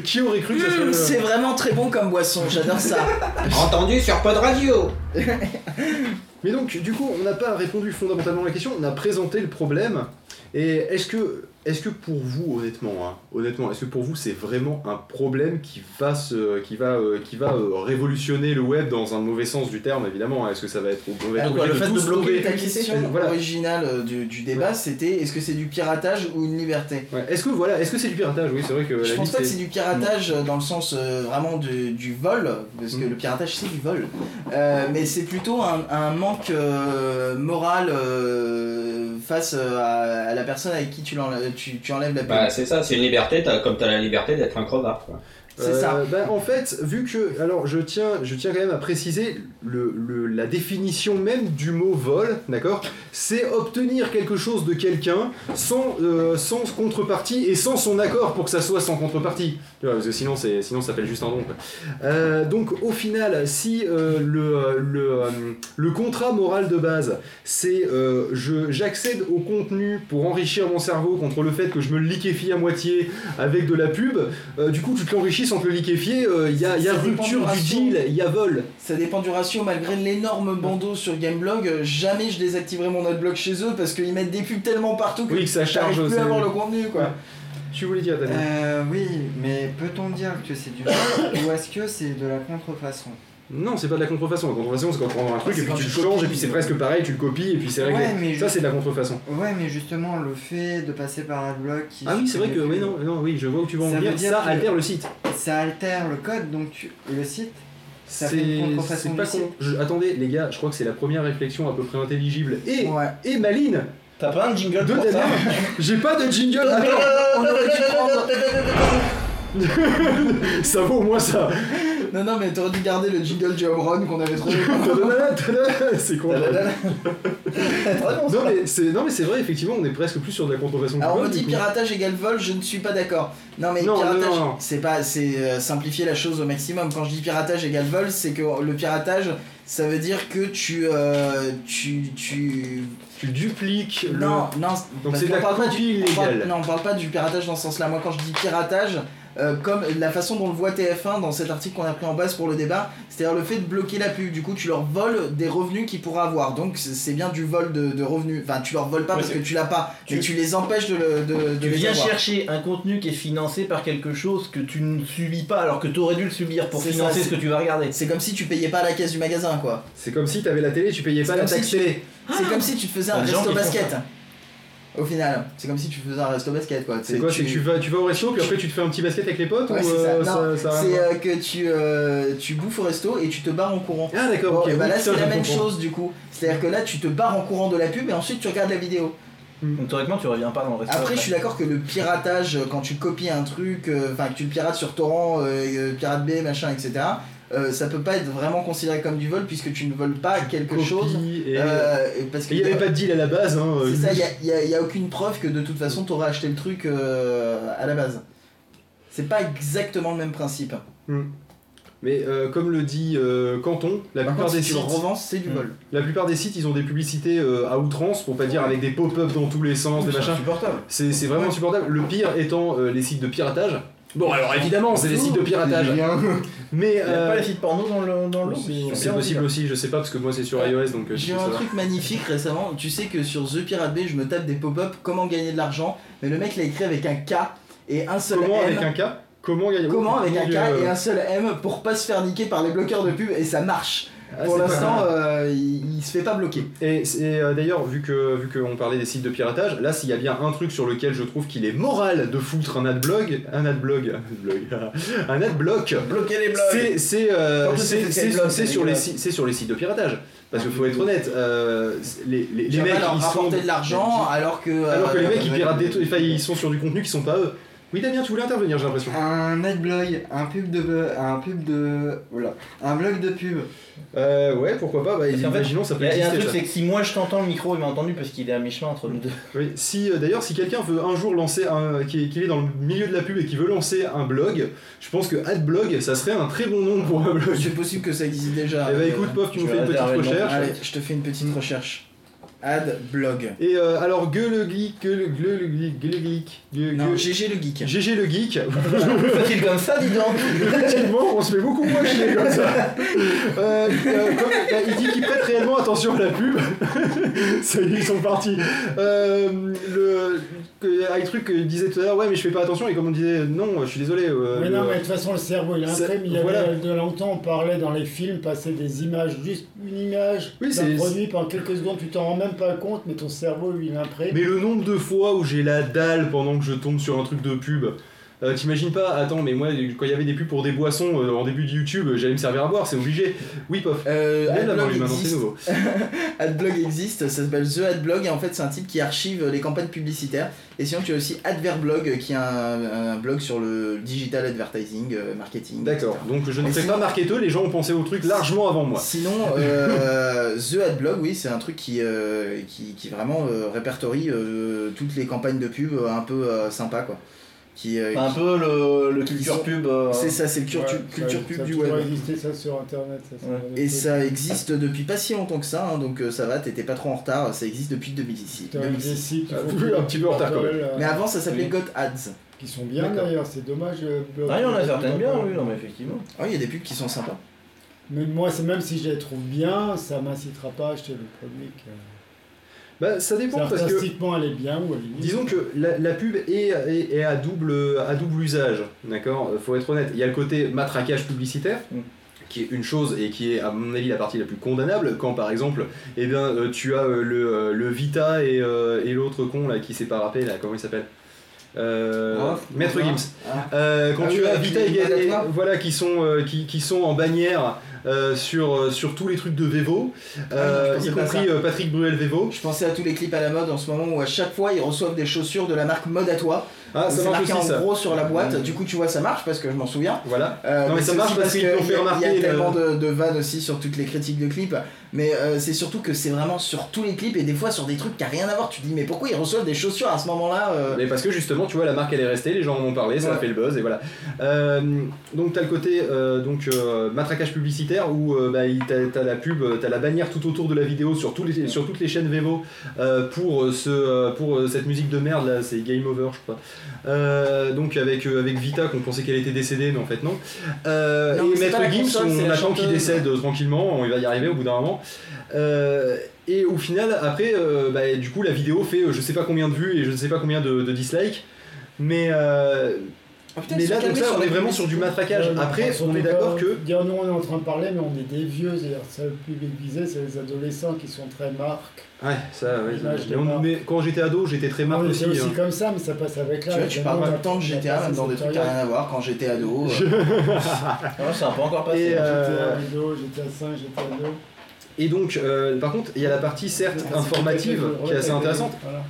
Qui aurait cru que ça Mmh, serait. c'est vraiment très bon comme boisson, j'adore ça. Entendu sur Pod Radio Mais donc, du coup, on n'a pas répondu fondamentalement à la question, on a présenté le problème. Et est-ce que, est-ce que pour vous, honnêtement, hein, honnêtement, est-ce que pour vous c'est vraiment un problème qui va, se, qui va, euh, qui va euh, révolutionner le web dans un mauvais sens du terme, évidemment hein, Est-ce que ça va être, être Alors, obligé le fait de bloquer Ta question Voilà. originale euh, du, du débat c'était est-ce que c'est du piratage ou une liberté? Ouais, Est-ce que voilà, est-ce que c'est du piratage? Oui, c'est vrai que Je pense pas que c'est du piratage euh, dans le sens euh, vraiment du, du vol, parce que Mm. le piratage c'est du vol, Euh, mais c'est plutôt un, un manque euh, moral euh, face euh, à, à la personne avec qui tu, l'enlèves- tu, tu enlèves la. Bah, c'est ça, c'est une liberté, comme t'as la liberté d'être un crevard, quoi. C'est ça. Euh, bah, en fait, vu que. Alors, je tiens, je tiens quand même à préciser la définition même du mot vol, d'accord? C'est obtenir quelque chose de quelqu'un sans, euh, sans contrepartie et sans son accord pour que ça soit sans contrepartie. Parce que sinon, sinon ça s'appelle juste un don. Euh, donc, au final, si le, le, le contrat moral de base, c'est j'accède au contenu pour enrichir mon cerveau contre le fait que je me liquéfie à moitié avec de la pub, du coup, tu te l'enrichis te le liquéfier, euh, il y a, y rupture du deal, il y a vol. Ça dépend du ratio, malgré l'énorme bandeau sur Gameblog, euh, jamais je désactiverai mon adblock chez eux parce qu'ils mettent des pubs tellement partout que Oui, que ça charge. plus à voir le contenu quoi. Ouais. Tu voulais dire, Daniel? Euh, oui, mais peut-on dire que c'est du vol ou est-ce que c'est de la contrefaçon? Non, c'est pas de la contrefaçon. La contrefaçon, c'est quand tu prends un truc C'est et puis tu le changes et puis c'est presque pareil, tu le copies et puis c'est réglé. Ouais, mais Ça, je- c'est de la contrefaçon. Ouais, mais justement, le fait de passer par Adblock qui Ah oui, c'est vrai que, oui, non, non, oui, je vois où tu vas en venir. dire Ça altère le site. ça altère le code, donc tu- le site. Ça C'est fait une contrefaçon pas con. Je- attendez, les gars, je crois que c'est la première réflexion à peu près intelligible et, Ouais. et maline T'as pas un jingle de pour ça. J'ai pas de jingle. Attends, Attends, on aurait dû prendre. ça vaut au moins ça. Non, non, mais t'aurais dû garder le jingle du home run qu'on avait trouvé. C'est con. Tadadada. Non mais c'est non mais c'est vrai effectivement on est presque plus sur de la contrefaçon. Alors on me dit piratage égale vol, je ne suis pas d'accord. Non mais Non, piratage, non. c'est pas, c'est euh, simplifier la chose au maximum. Quand je dis piratage égale vol, c'est que le piratage, Ça veut dire que tu. euh, tu, tu... Tu dupliques le. Non, non. Donc parce c'est de qu'on la parle pas copie du- on parle- illégale. Non, on parle pas du piratage dans ce sens-là. Moi, quand je dis piratage, euh, comme la façon dont le voit TF1 dans cet article qu'on a pris en base pour le débat, c'est-à-dire le fait de bloquer la pub. Du coup, tu leur voles des revenus qu'ils pourraient avoir. Donc, c'est bien du vol de, de revenus. Enfin, tu leur voles pas Ouais, parce que tu l'as pas, tu- mais tu les empêches de, le, de, de Tu les viens avoir. chercher un contenu qui est financé par quelque chose que tu ne subis pas alors que tu aurais dû le subir pour financer ça, ce que tu vas regarder. C'est comme si tu payais pas à la caisse du magasin, quoi. C'est comme si t'avais la télé, tu payais pas la taxe si tu- télé. C'est comme si tu te faisais un gens resto basket. Au final, c'est comme si tu faisais un resto basket, quoi. C'est quoi C'est que tu vas, tu vas au resto, puis après tu te fais un petit basket avec les potes Ouais, ou c'est euh, ça. À c'est euh, que tu, euh, tu bouffes au resto et tu te barres en courant. Ah d'accord, Bon, bah oui, là c'est la même comprends. chose du coup. C'est-à-dire que là tu te barres en courant de la pub et ensuite tu regardes la vidéo. Donc théoriquement tu reviens pas dans le restaurant. Après je suis d'accord que le piratage, euh, quand tu copies un truc, euh, enfin que tu le pirates sur torrent, euh, euh, pirate B, machin, etc. euh, ça peut pas être vraiment considéré comme du vol puisque tu ne voles pas quelque Copie chose. Et... euh, parce n'y avait pas de deal à la base. Hein. euh, C'est ça, il y a, aucune preuve que de toute façon t'aurais acheté le truc euh, à la base. C'est pas exactement le même principe. Mais euh, comme le dit euh, Canton, la Par plupart contre, des si tu sites, c'est du Hmm. vol. la plupart des sites, ils ont des publicités euh, à outrance, pour pas dire avec des pop-up dans tous les sens, des C'est machins. insupportable. C'est c'est vraiment insupportable. Le pire étant euh, les sites de piratage. Bon, alors évidemment, c'est les sites de piratage. Mais Il y a euh, pas les sites porno dans le dans le c'est possible aussi, je sais pas, parce que moi c'est sur Ouais. iOS donc euh, je J'ai un ça. truc magnifique récemment. Tu sais que sur The Pirate Bay, je me tape des pop-up comment gagner de l'argent. Mais le mec l'a écrit avec un K et un seul Comment M. avec un K Comment gagner Comment avec un K et un seul M pour pas se faire niquer par les bloqueurs de pub et ça marche. Ah, pour l'instant, euh, il, il se fait pas bloquer. Et, c'est, euh, d'ailleurs, vu que vu qu'on parlait des sites de piratage, là, s'il y a bien un truc sur lequel je trouve qu'il est moral de foutre un adblog, un adblog, un adblock, Bloquer les blogs c'est c'est euh, c'est- sur les c'est sur les sites de piratage. Parce qu'il faut être honnête, euh, les, mecs ils sont de l'argent alors que. alors que les mecs ils piratent des trucs, enfin ils sont sur du contenu qui sont pas eux. Oui Damien, tu voulais intervenir, j'ai l'impression. Un adblog, un pub de un pub de voilà, un blog de pub. Euh, ouais, pourquoi pas. Bah, fait, imaginons ça peut y a, il y a un exister. truc, c'est que si moi je t'entends, le micro il m'a entendu parce qu'il est à mi-chemin entre nous deux. Oui, si euh, d'ailleurs si quelqu'un veut un jour lancer un qui est, qui est dans le milieu de la pub et qui veut lancer un blog, je pense que Adblog ça serait un très bon nom pour un blog. C'est possible que ça existe déjà. Eh bah écoute Pof, tu nous fais une petite recherche. Allez, je te fais une petite recherche. Ad blog. Et euh, alors gueule le geek, gueule gueule le geek, gueule le geek, gueule- Non, gueule- GG le geek. GG le geek. Facile comme ça, dis donc Effectivement, on se fait beaucoup moins chier comme ça. Euh, euh, comme- euh, il dit qu'il prête réellement attention à la pub. ça y est, ils sont partis. Le que- un truc qu'il disait tout à l'heure, ouais, mais je fais pas attention. Et comme on disait, non, je suis désolé. euh, Mais le- non, mais de toute façon, le cerveau, il imprime. Il y voilà. avait de longtemps, on parlait dans les films, passer des images, juste une image Oui, c'est- produit pendant quelques secondes, tu t'en rends même pas compte, mais ton cerveau, lui, il imprime. Mais le nombre de fois où j'ai la dalle pendant que je tombe sur un truc de pub. Euh, T'imagines pas, attends, mais moi, quand il y avait des pubs pour des boissons euh, en début de YouTube, j'allais me servir à boire, c'est obligé. Oui, pof. Euh, Adblog existe. nouveau. Adblog existe, ça s'appelle The Adblog et en fait c'est un type qui archive les campagnes publicitaires. Et sinon tu as aussi Adverblog qui est un, un blog sur le digital advertising, euh, marketing. D'accord, donc je ne sais sinon- pas marketeux, les gens ont pensé au truc largement avant moi. Sinon, euh, The Adblog, oui, c'est un truc qui, qui, qui vraiment répertorie toutes les campagnes de pub un peu sympa quoi. Qui, euh, C'est un qui- peu le, le culture sont- pub. euh, C'est ça, c'est le culture, Ouais, culture ça- pub ça du web. existé, ça, sur Internet. Ça, ça Ouais. avait Et ça existe depuis pas si longtemps que ça, hein, donc euh, ça va, t'étais pas trop en retard, ça existe depuis 2006. T'as des 2006. sites qui Ah, un petit peu en retard, quand même. Mais avant ça s'appelait Oui. Got Ads. Qui sont bien d'ailleurs, c'est dommage. euh, Ah, il y en a certaines bien, oui, non, mais effectivement. Oh, il y a des pubs qui sont sympas. Mais moi, c'est même si je les trouve bien, ça m'incitera pas à acheter le produit. que- Bah, ça dépend parce que. artistiquement, elle est bien ou elle est. Disons que la, la pub est, est, est à, double, à double usage, d'accord? Euh, Faut être honnête. Il y a le côté matraquage publicitaire, Mm. qui est une chose et qui est, à mon avis, la partie la plus condamnable, quand par exemple, eh bien, euh, tu as euh, le, le Vita et, et l'autre con là qui s'est pas rappelé, là, comment il s'appelle? Euh, Oh, Maître. Gims. Ah. Euh, quand Ah tu oui, as Vita et et- voilà, qui sont, euh, qui, qui sont en bannière euh, sur, euh, sur tous les trucs de Vevo, euh, Ah, y compris euh, Patrick Bruel Vevo. Je pensais à tous les clips à la mode en ce moment où à chaque fois ils reçoivent des chaussures de la marque Mode à toi. Ah, ça marche aussi, en ça. gros sur la boîte. Du coup, tu vois, ça marche parce que je m'en souviens. Voilà. Non, mais ça marche aussi parce qu'ils t'ont fait il y a- remarquer Il y a le- tellement de, de vannes aussi sur toutes les critiques de clips, mais euh, c'est surtout que c'est vraiment sur tous les clips et des fois sur des trucs qui a rien à voir. Tu te dis mais pourquoi ils reçoivent des chaussures à ce moment-là euh, Mais parce que justement, tu vois, la marque elle est restée, les gens en ont parlé, ça a fait le buzz et voilà. Euh, donc t'as le côté donc matraquage publicitaire où bah, t'as la pub, t'as la bannière tout autour de la vidéo sur, tous les, sur toutes les chaînes Vevo pour ce pour cette musique de merde là, c'est Game Over je crois. Donc avec avec Vita qu'on pensait qu'elle était décédée mais en fait non. Non, et Maître Gims, on attend qu'il décède tranquillement, il va y arriver au bout d'un moment. Euh, et au final, après, euh, bah, du coup, la vidéo fait euh, je sais pas combien de vues et je sais pas combien de, de dislikes. Mais, euh, Oh, putain, mais ils sont là, donc sur on est vraiment sur du matraquage. Ouais, Après, on est pas- d'accord que. Dire nous on est en train de parler, mais on est des vieux, c'est-à-dire ça le public visé, c'est les adolescents qui sont très marques. Ouais, ça, ouais. Mais on- mais quand j'étais ado, j'étais très marque aussi. C'est aussi hein. comme ça, mais ça passe avec Tu là. vois, tu parles tout le temps de GTA, même dans des trucs qui n'ont rien à voir. Quand j'étais ado, euh, c'est un peu encore passé. Et, hein. euh, GTA vidéo, GTA 5, GTA 2. Et donc, euh, par contre, il y a la partie certes informative qui est assez intéressante. Voilà.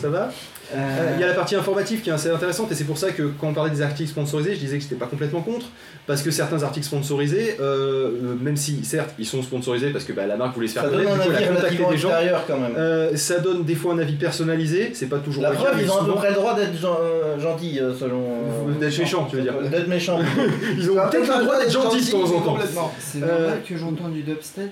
Ça va Euh, Il y a la partie informative qui est assez intéressante et c'est pour ça que quand on parlait des articles sponsorisés, je disais que j'étais pas complètement contre parce que certains articles sponsorisés, euh, euh, même si certes ils sont sponsorisés parce que bah, la marque voulait se faire Ça donne connaître, un du coup, avis elle a contacté relativement des gens. extérieur quand même. Euh, ça donne des fois un avis personnalisé, c'est pas toujours La le cas, preuve, ils ont à peu près le droit d'être gen- euh, gentils euh, selon. euh, D'être méchants, tu veux dire. D'être méchants. Ils ont peut-être le droit d'être gentils de temps en temps. C'est Euh, normal que j'entends du dubstep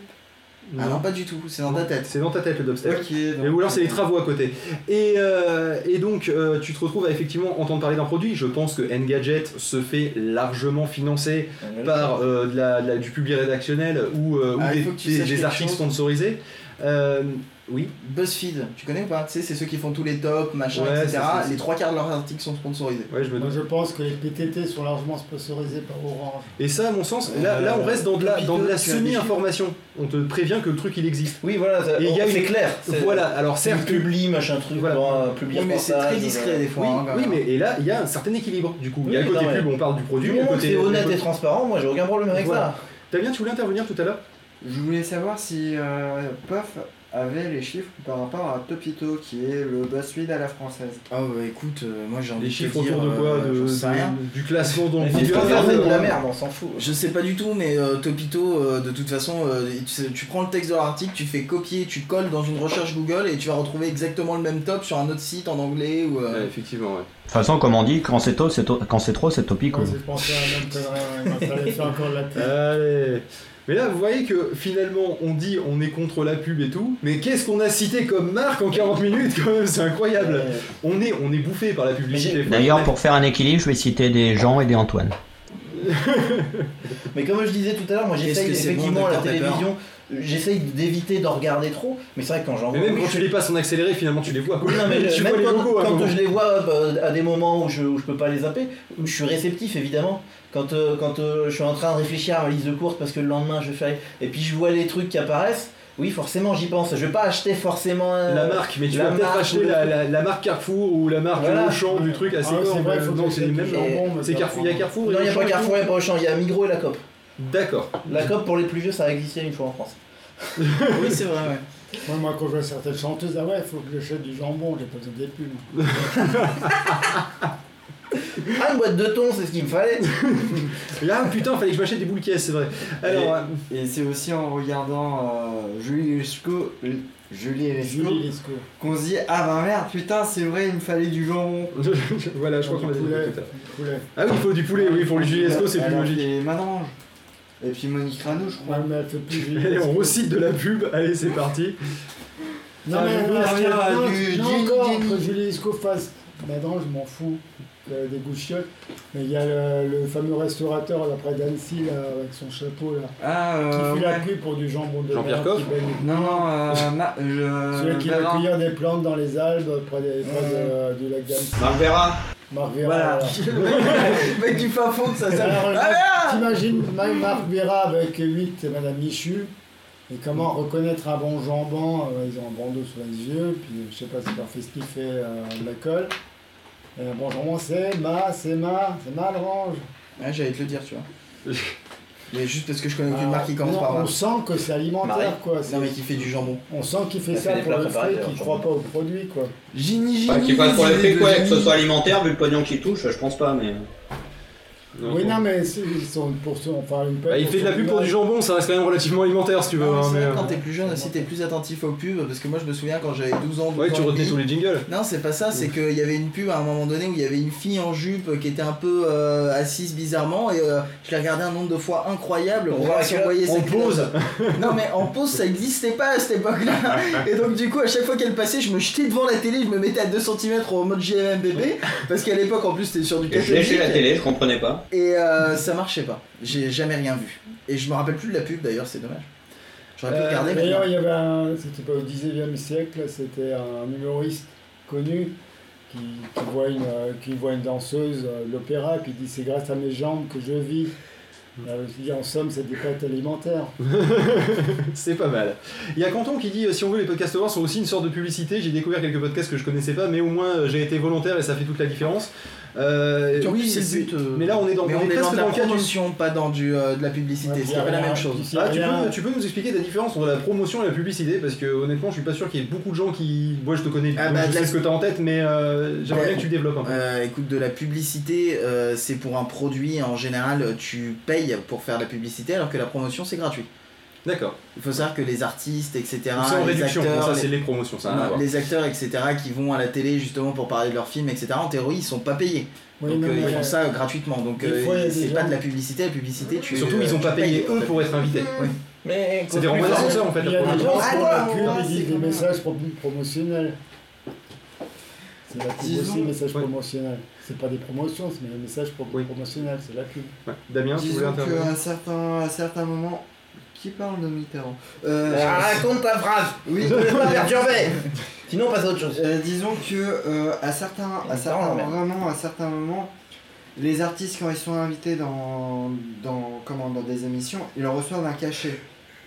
Ah non, pas du tout, c'est dans ta tête. C'est dans ta tête le dubstep. Ok, Et donc- ou alors c'est les travaux à côté. Et, euh, et donc euh, tu te retrouves à effectivement entendre parler d'un produit. Je pense que Engadget se fait largement financer par euh, de la, de la- du public rédactionnel ou, euh, ou Ah, des, des- des articles chose. sponsorisés. Oui, BuzzFeed, tu connais ou pas? Tu sais, c'est ceux qui font tous les tops, machin, Ouais, etc. c'est- c'est- Les trois quarts de leurs articles sont sponsorisés. ouais, je me Moi je pense que les PTT sont largement sponsorisés par Orange. Et ça, à mon sens, là, Euh, là on reste dans de la, dans de la semi-information. On te prévient que le truc il existe. Oui, voilà, Et il y a c'est une- clair. c'est- Voilà, alors C'est certes, publi, machin truc, Voilà. bon, euh, publi Oui, mais c'est très discret des fois. oui, hein, oui, mais et là, il y a un certain équilibre du coup. Il y a Oui, le côté pub, on parle du produit, le côté. honnête et transparent, moi j'ai aucun problème avec ça. Damien, tu voulais intervenir tout à l'heure? Je voulais savoir si euh, Puff avait les chiffres par rapport à Topito, qui est le BuzzFeed à la française. Ah bah écoute, euh, moi j'ai envie Les de chiffres dire, autour de quoi euh, de, sais de-. Du classement faire c'est de la euh, merde, on s'en fout. Je sais pas du tout, mais euh, Topito, euh, de toute façon, euh, tu, sais, tu prends le texte de l'article, tu fais copier, tu colles dans une recherche Google et tu vas retrouver exactement le même top sur un autre site en anglais ou. euh, Ouais, effectivement, ouais. De toute façon, comme on dit, quand c'est tôt, c'est quand c'est trop, c'est topico. Allez. Mais là, vous voyez que finalement, on dit on est contre la pub et tout, mais qu'est-ce qu'on a cité comme marque en 40 minutes quand même C'est incroyable. On est, on est bouffé par la publicité. D'ailleurs, pour faire un équilibre, je vais citer des Jean et des Antoine. Mais comme je disais tout à l'heure, moi j'essaye effectivement bon, la télévision, j'essaye d'éviter d'en regarder trop, mais c'est vrai que quand j'en vois. Mais même quand je- tu les passes en accéléré, finalement, tu les vois. quoi. Non, mais tu même vois les quand, logos je les vois euh, à des moments où je, où je peux pas les zapper, où je suis réceptif évidemment. Quand, euh, quand euh, je suis en train de réfléchir à ma liste de courses parce que le lendemain je vais faire. Et puis je vois les trucs qui apparaissent, oui, forcément j'y pense. Je vais pas acheter forcément. euh, La marque, mais tu vas peut-être acheter la, truc. la, la marque Carrefour ou la marque Voilà. Auchan du truc assez Ah, c'est vrai, c'est ça Carrefour, il y a Carrefour. Non, il n'y a Auchan pas Carrefour, il n'y a pas Auchan, il y a Migros et la COP. D'accord. La COP pour les plus vieux, ça a existé une fois en France. Oui, c'est vrai, ouais. Moi, moi, quand je vois certaines chanteuses, ah ouais, il faut que j'achète du jambon, j'ai pas besoin des pubs. Ah, une boîte de thon, c'est ce qu'il me fallait. Ah putain, fallait que je m'achète des boules caisses, c'est vrai. Alors, euh, Et c'est aussi en regardant euh, Julie Lescaut, Julie Lescaut, Julie Lescaut. qu'on se dit Ah bah merde, putain, c'est vrai, il me fallait du jambon. voilà, je crois qu'on l'a dit poulet, tout à l'heure. du poulet. Ah oui, il faut du poulet, oui, pour le Juliesco, c'est plus Elle a logique. fait Manange. Et puis Monique Rano, je crois. Ouais, mais elle fait plus Allez, on recite de la pub, allez, c'est parti. Non, Ça mais que- rien, non, du non, encore Julie fasse. Maintenant, je m'en fous euh, des goûts chiottes. Mais il y a le, le fameux restaurateur là, près d'Annecy, là, avec son chapeau, là, Ah, qui euh, fait la ouais. pub pour du jambon de Jean-Pierre merde Coff qui. Non, non, euh, ma, je. Celui qui va cueillir des plantes dans les Alpes, près, des, près de- du lac d'Annecy. Marc Vera Marc Vera, Voilà. voilà. Le mec du fin fond de sa salle. Ah, T'imagines même Marc Vera avec 8 et Madame Michu et comment reconnaître un bon jambon euh, Ils ont un bandeau sous les yeux, puis je sais pas si leur fait sniffer euh, de la colle. Et un bon jambon, c'est ma, c'est ma, c'est ma l'orange. Ouais, j'allais te le dire, tu vois. Mais juste parce que je connais aucune Alors, marque qui commence non, par On sent que c'est alimentaire Marie. quoi. C'est- Non mais qui fait du jambon. On sent qu'il fait ça fait pour le fric, qu'il d'ailleurs, croit pas au produit quoi. Gini Enfin, qui passe pour ouais, que ce soit alimentaire, vu le pognon qu'il touche, je pense pas, mais. Oui, non, mais ils sont pour se- enfin, une Bah, il fait de la pub pour du jambon, ça reste quand même relativement alimentaire si tu veux. Non, mais hein, c'est mais, vrai que euh, quand t'es plus jeune aussi t'es plus attentif aux pubs parce que moi je me souviens quand j'avais 12 ans 12 Ouais, ans tu et retenais tous les jingles. Non, c'est pas ça, c'est qu'il y avait une pub à un moment donné où il y avait une fille en jupe qui était un peu euh, assise bizarrement et euh, je l'ai regardé un nombre de fois incroyable pour voir si on voyait En ses pause. Non, mais en pause ça existait pas à cette époque-là. Et donc, du coup, à chaque fois qu'elle passait, je me jetais devant la télé, je me mettais à 2 cm au mode JMBB parce qu'à l'époque en plus c'était sur du Et je la catholique télé, je comprenais pas. Et euh, ça marchait pas. J'ai jamais rien vu. Et je me rappelle plus de la pub d'ailleurs, c'est dommage. J'aurais pu Euh, regarder. D'ailleurs, il y avait un. C'était pas au 19e siècle, c'était un humoriste connu qui, qui voit, une, euh, qui voit une danseuse de l'opéra qui dit C'est grâce à mes jambes que je vis. Euh, dis, en somme, c'est des pâtes alimentaires. C'est pas mal. Il y a Canton qui dit si on veut les podcasts awards sont aussi une sorte de publicité. J'ai découvert quelques podcasts que je connaissais pas, mais au moins j'ai été volontaire et ça fait toute la différence. Euh, oui, c'est le but. euh, Mais là on est dans, mais on on est est dans de la promotion, pas dans du, euh, de la publicité. Ouais, c'est pas la même chose. Ah, tu, peux, tu peux nous expliquer la différence entre la promotion et la publicité Parce que honnêtement, je suis pas sûr qu'il y ait beaucoup de gens qui. Moi, je te connais, Ah, bah, je de la- sais ce que t'as en tête, mais euh, j'aimerais bien que tu développes un peu. Euh, écoute, de la publicité, euh, c'est pour un produit, en général, tu payes pour faire la publicité, alors que la promotion, c'est gratuit. D'accord. Il faut savoir que les artistes, etc., c'est en les réduction. acteurs, Bon, ça, les- c'est les promotions, ça. les acteurs, etc., qui vont à la télé justement pour parler de leurs films, etc., en théorie, ils sont pas payés. Oui, Donc non, euh, ils font euh, ça gratuitement. Donc euh, c'est pas gens- de la publicité, la publicité, tu. Surtout, ils ont pas payé eux pour être invités. Mais C'est des renvois d'ascenseur en fait. Il y a des gens Ah, des messages pro- promotionnels. C'est la pub aussi, Disons- message Ouais. promotionnel. C'est pas des promotions, c'est des messages pro- Oui. promotionnels, c'est la pub. Ouais. Damien, tu voulais Disons intervenir qu'à certains, à certains moments. Qui parle de Mitterrand euh, Ah, raconte ta phrase Oui, Ne pas perturber Sinon, on passe à autre chose. Euh, disons que euh, à certains, à certains, vraiment à certains moments, les artistes quand ils sont invités dans, dans, comment, dans des émissions, ils reçoivent un cachet.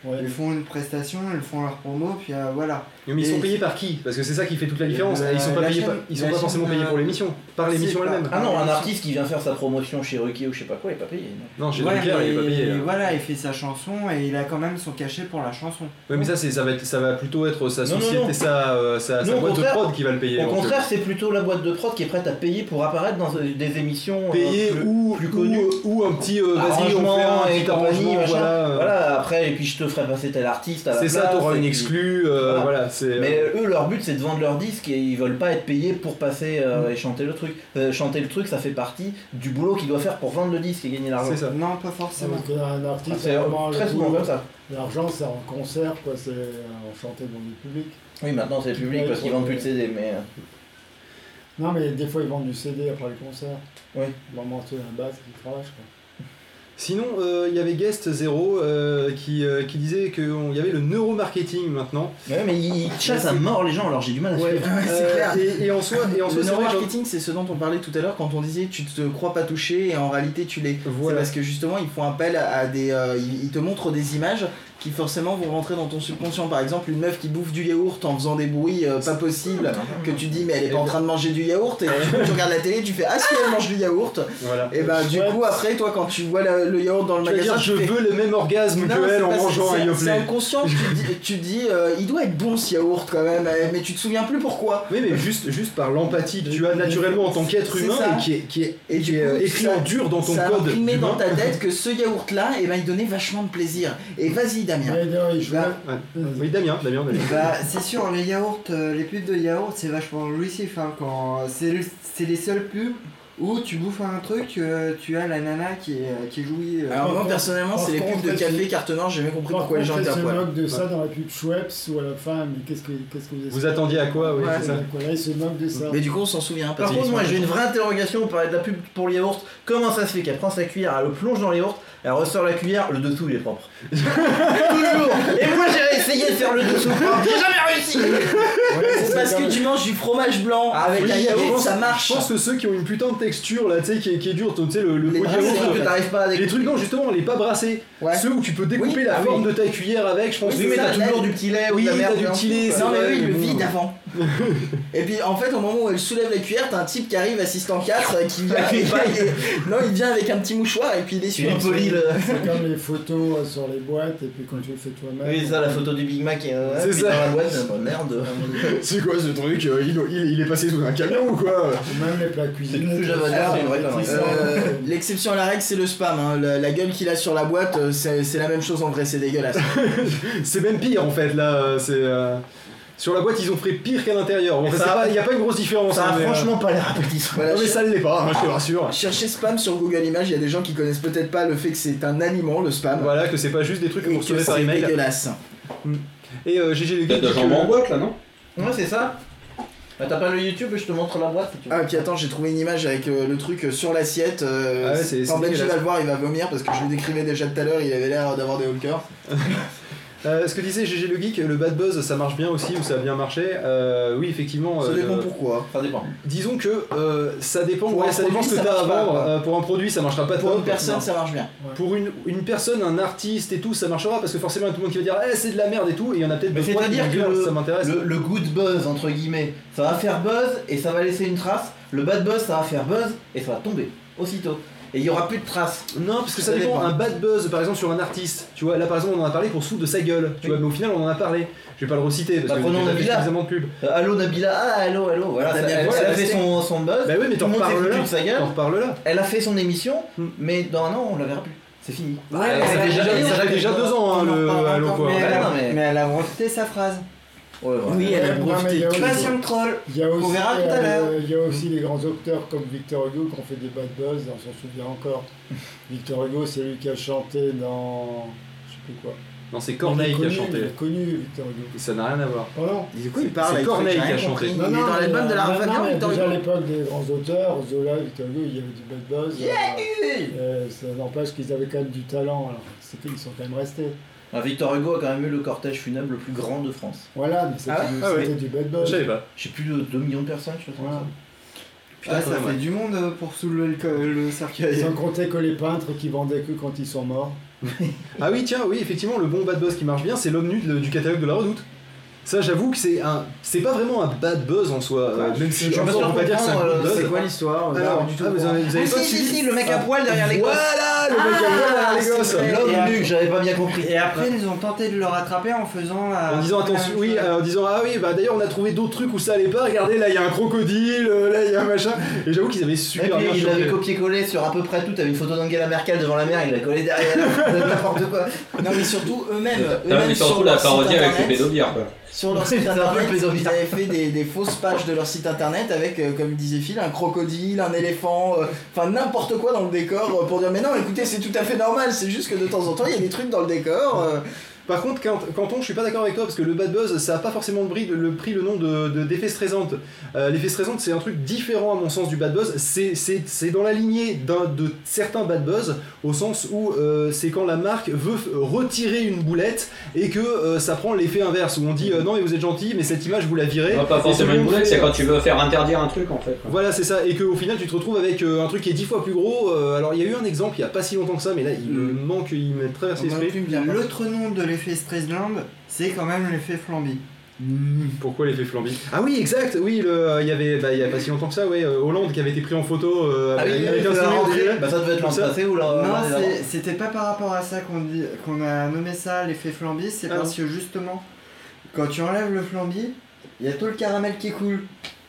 Ouais. Ils font une prestation, ils font leur promo, puis euh, voilà. Mais ils sont payés par qui? Parce que c'est ça qui fait toute la différence. Euh, ils sont pas payés chaîne- par- ils sont pas forcément chaîne, payés pour euh, l'émission, par si, l'émission elle-même. Ah non, un artiste qui vient faire sa promotion chez Ruki ou je sais pas quoi, il est pas payé. non. Non, chez Ouais, Drucker, il est pas payé. là. Voilà, il fait sa chanson et il a quand même son cachet pour la chanson. Ouais, mais ça, ça, va être, ça va plutôt être sa Non, non, société, non. sa, euh, sa, sa Non, au boîte de prod qui va le payer. Au contraire, c'est plutôt la boîte de prod qui est prête à payer pour apparaître dans des émissions euh, payer plus- ou, plus ou- connues. ou, un petit euh, vas-y, on Arrangement fait un petit Voilà, après, et puis je te ferai passer tel artiste à la C'est ça, t'auras une exclue, euh, Voilà. voilà. c'est, Mais euh, eux, leur but c'est de vendre leur disque et ils veulent pas être payés pour passer euh, et chanter le truc. Euh, chanter le truc, ça fait partie du boulot qu'ils doivent faire pour vendre le disque et gagner l'argent. c'est ça. Non, pas forcément. Parce Ah, C'est vraiment, très le souvent comme ça. L'argent, c'est en concert, quoi, c'est en chanter devant du public. Oui, maintenant c'est le public Ouais, parce qu'ils vendent plus de CD, mais. Non, mais des fois, ils vendent du CD après les concerts. Oui. Vraiment, c'est un base qui cravache, quoi. Sinon, euh, il y avait Guest Zero euh, qui, euh, qui disait qu'il y avait le neuromarketing maintenant. Ouais, mais ils chassent à mort les gens alors j'ai du mal à suivre. Ouais, c'est euh, clair. Et, et en soi, et en soi Le neuromarketing, c'est ce dont on parlait tout à l'heure quand on disait tu te crois pas touché et en réalité tu l'es. C'est parce que justement ils font appel à, des. euh, ils te montrent des images qui forcément vont rentrer dans ton subconscient. Par exemple, une meuf qui bouffe du yaourt en faisant des bruits euh, pas possibles, que tu dis mais elle est pas en train de manger du yaourt et tu regardes la télé, tu fais ah si elle mange du yaourt. Voilà. Et bah du Ouais. coup après toi quand tu vois la- le yaourt dans le Tu magasin, dire, je fais, veux le même orgasme Non, que c'est elle en mangeant c'est- un C'est Yoplait. inconscient, tu dis, tu dis euh, il doit être bon ce yaourt quand même, euh, mais tu te souviens plus pourquoi. Oui, mais juste, juste par l'empathie que tu as naturellement en tant qu'être C'est humain ça. et qui est, qui est, Et qui est, coup, euh, écrit ça- en dur dans ton ça code. imprimé dans ta tête que ce yaourt là, et ben il donnait vachement de plaisir. Et vas-y Damien. Bah, Oui, Damien, Damien, Damien. Bah, c'est sûr, les yaourts, euh, les pubs de yaourt, c'est vachement jouissif. Hein, quand c'est le- c'est les seules pubs où tu bouffes un truc, euh, tu as la nana qui est, qui jouit. euh, Alors moi personnellement c'est les pubs de café noire, j'ai jamais compris pourquoi les gens étaient à se poil. moque de ça dans la pub Schweppes ou à la fin, mais qu'est-ce que, qu'est-ce que vous Vous attendiez à quoi, oui, Ouais, c'est ça. Quoi, Là, ils se moquent de ça. Mais du coup on s'en souvient Par contre, moi j'ai une vraie interrogation, on parlait de la pub pour le yaourt. Comment ça se fait qu'elle prend sa cuillère, elle le plonge dans le yaourt, elle ressort la cuillère, le dessous il est propre. Toujours Et moi j'ai essayé de faire le dessous propre, j'ai jamais réussi Ouais, C'est parce que tu manges du fromage blanc Ah, avec oui, un je yaourt, ça marche. Je pense que ceux qui ont une putain de texture là, tu sais, qui, est- qui est dure, tu sais, le, le Les pot de brassés, yaourt, que là. t'arrives pas à Les découper. trucs, non, justement, les pas brassés. Ouais. Ceux où tu peux découper Oui, la ah forme oui. de ta cuillère avec, je pense. Oui, Oui, que mais t'as toujours du petit lait ou Oui, de la t'as merde. du dedans. petit lait, c'est Non mais vrai, oui, le bon. vide avant. Et puis en fait, au moment où elle soulève la cuillère, t'as un type qui arrive, assistant 4, euh, qui vient. et pas- et- non, il vient avec un petit mouchoir et puis il essuie. Il polie le. C'est comme les photos euh, sur les boîtes et puis quand tu le fais toi-même. Oui, ça, la photo du Big Mac, euh, C'est ça. dans la boîte, euh, bah, merde. C'est quoi ce truc euh, il, il- il est passé sous un camion ou quoi même les plats cuisinés. Euh, L'exception à la règle, c'est le spam. hein. La, la gueule qu'il a sur la boîte, euh, c'est c'est la même chose en vrai, c'est dégueulasse. C'est même pire en fait là. euh, C'est euh, sur la boîte ils ont fait pire qu'à l'intérieur. Bon, c'est Il n'y a pas une grosse différence. Ça hein, a mais, euh, franchement pas l'air appétissant. Voilà, Non mais cher- ça ne l'est pas, hein, je te rassure. Cherchez spam sur Google Images, il y a des gens qui connaissent peut-être pas le fait que c'est un aliment, le spam. Voilà que c'est pas juste des trucs que Et vous que recevez par c'est email. dégueulasse. Et euh, GG les T'as jambon en boîte là, non? Ouais, c'est ça. Bah, T'as pas le YouTube, je te montre la boîte si tu veux. Ah, puis attends, j'ai trouvé une image avec euh, le truc euh, sur l'assiette. euh, Ah ouais, c'est- quand c'est Benji va le voir, il va vomir parce que je le décrivais déjà tout à l'heure, il avait l'air d'avoir des haulkers. Euh, ce que disait GG le geek, le bad buzz ça marche bien aussi ou ça a bien marché. Euh, oui effectivement. Ça euh, dépend le- pourquoi. Ça dépend. Disons que euh, ça dépend, Pour ouais, un ça dépend produit, ce que ça t'as à vendre. Euh, pour un produit, ça marchera pas Pour top. une personne, Non. ça marche bien. Pour une, une personne, un artiste et tout, ça marchera parce que forcément, il y a tout le monde qui va dire eh, c'est de la merde et tout, et il y en a peut-être Mais deux trois que dire le- ça m'intéresse. Le, le good buzz, entre guillemets, ça va faire buzz et ça va laisser une trace. Le bad buzz, ça va faire buzz et ça va tomber aussitôt. Et il y aura plus de traces. Non, parce que ça, Ça dépend. dépend. Un bad buzz, par exemple, sur un artiste, tu vois, là par exemple, on en a parlé pour se foutre de sa gueule, tu Oui. vois, mais au final, on en a parlé. Je vais pas le reciter parce Bah, que prenons j'ai Nabila. suffisamment de pub. Euh, allô Nabila, ah allô, allô. Voilà, ça- elle, a fait son, son buzz. Bah oui, mais t'en reparles là. de sa gueule. T'en reparles là. Elle a fait son émission, Hmm. mais dans un an, on la verra plus. C'est fini. Ouais, ça elle fait a- déjà, déjà deux ans, hein, le quoi. mais, Ouais, elle a, non, mais- mais elle a breveté sa phrase. Ouais. Oui, elle a breveté mais il y a tout. aussi- Passion de troll. Il y a aussi, verra tout à euh, l'heure. il y a aussi les grands auteurs comme Victor Hugo qui ont fait des bad buzz, on s'en souvient encore. Victor Hugo, c'est lui qui a chanté dans. Je sais plus quoi. Non, c'est Il Corneille est qui a connu, Il chanté. est connu, Victor Hugo. Ça n'a rien à voir. Oh non Il il parle c'est Corneille qui a chanté. Il Non, est non, dans l'album mais, de la Déjà à l'époque des grands auteurs, Zola, Victor Hugo, il y avait du bad buzz. euh, ça n'empêche qu'ils avaient quand même du talent, alors c'est qu'ils sont quand même restés. Ah, Victor Hugo a quand même eu le cortège funèbre le plus grand de France. Voilà, mais c'était Ah ouais du, Ah ouais. c'était du bad Je buzz. savais pas. J'ai plus de 2 millions de personnes, je crois. Voilà. Putain, ça fait du monde euh, pour soulever le, cercueil. Sans compter que les peintres qui vendaient que quand ils sont morts. Ah oui, tiens, oui, effectivement, le bon bad buzz qui marche bien, c'est l'homme nu de- du catalogue de la Redoute. Ça, j'avoue que c'est un, c'est pas vraiment un bad buzz en soi, euh, même si je suis en pas soi, sûr on peut pas dire que c'est un comprendre, good euh, buzz. C'est quoi l'histoire Alors, du tout ah, vous avez, vous avez Ah, pas si, si, si, le mec à Ah, poil derrière les gosses. Voilà, le mec à poil derrière les gosses. L'homme Et nu, j'avais pas bien compris. Et après, ils ont tenté de le rattraper en faisant la. En disant attention, oui, euh, en disant ah oui, bah d'ailleurs on a trouvé d'autres trucs où ça allait pas. Regardez, là il y a un crocodile, euh, là il y a un machin. Et j'avoue qu'ils avaient super bien il chopé. l'avait copié-collé sur à peu près tout. T'avais une photo d'Angela Merkel devant la mer, il l'a collé derrière. N'importe quoi. Non mais surtout eux-mêmes, surtout la parodie avec le pédobière, quoi. Sur leur site internet, ils avaient fait des, des fausses pages de leur site internet avec, euh, comme disait Phil, un crocodile, un éléphant, euh, enfin n'importe quoi dans le décor euh, pour dire mais non écoutez c'est tout à fait normal, c'est juste que de temps en temps il y a des trucs dans le décor. Par contre, quand, Quentin, je suis pas d'accord avec toi parce que le bad buzz, ça a pas forcément le, le pris le nom de, de- d'effet stressante. Euh, l'effet stressante, c'est un truc différent à mon sens du bad buzz. C'est, c'est, c'est dans la lignée d'un, de certains bad buzz, au sens où euh, c'est quand la marque veut retirer une boulette et que euh, ça prend l'effet inverse, où on dit euh, non mais vous êtes gentil, mais cette image vous la virez. Non, pas forcément une boulette, c'est quand tu veux faire interdire un truc en fait. Voilà, c'est ça, et qu'au final tu te retrouves avec euh, un truc qui est dix fois plus gros. Euh, alors il y a eu un exemple il y a pas si longtemps que ça, mais là il me manque, il m'a traversé l'esprit. L'autre nom de l'effet Streisand, c'est quand même l'effet Flamby. Pourquoi l'effet Flamby? Ah oui, exact, oui, le, euh, il y avait, bah, il y a pas si longtemps que ça, ouais, euh, Hollande qui avait été pris en photo euh, Ah oui, avec, oui, avec un sourire. Bah ça devait être l'an passé ou l'an non, c'était pas par rapport à ça qu'on dit qu'on a nommé ça l'effet Flamby, c'est Ah parce que justement, quand tu enlèves le Flamby, il y a tout le caramel qui coule.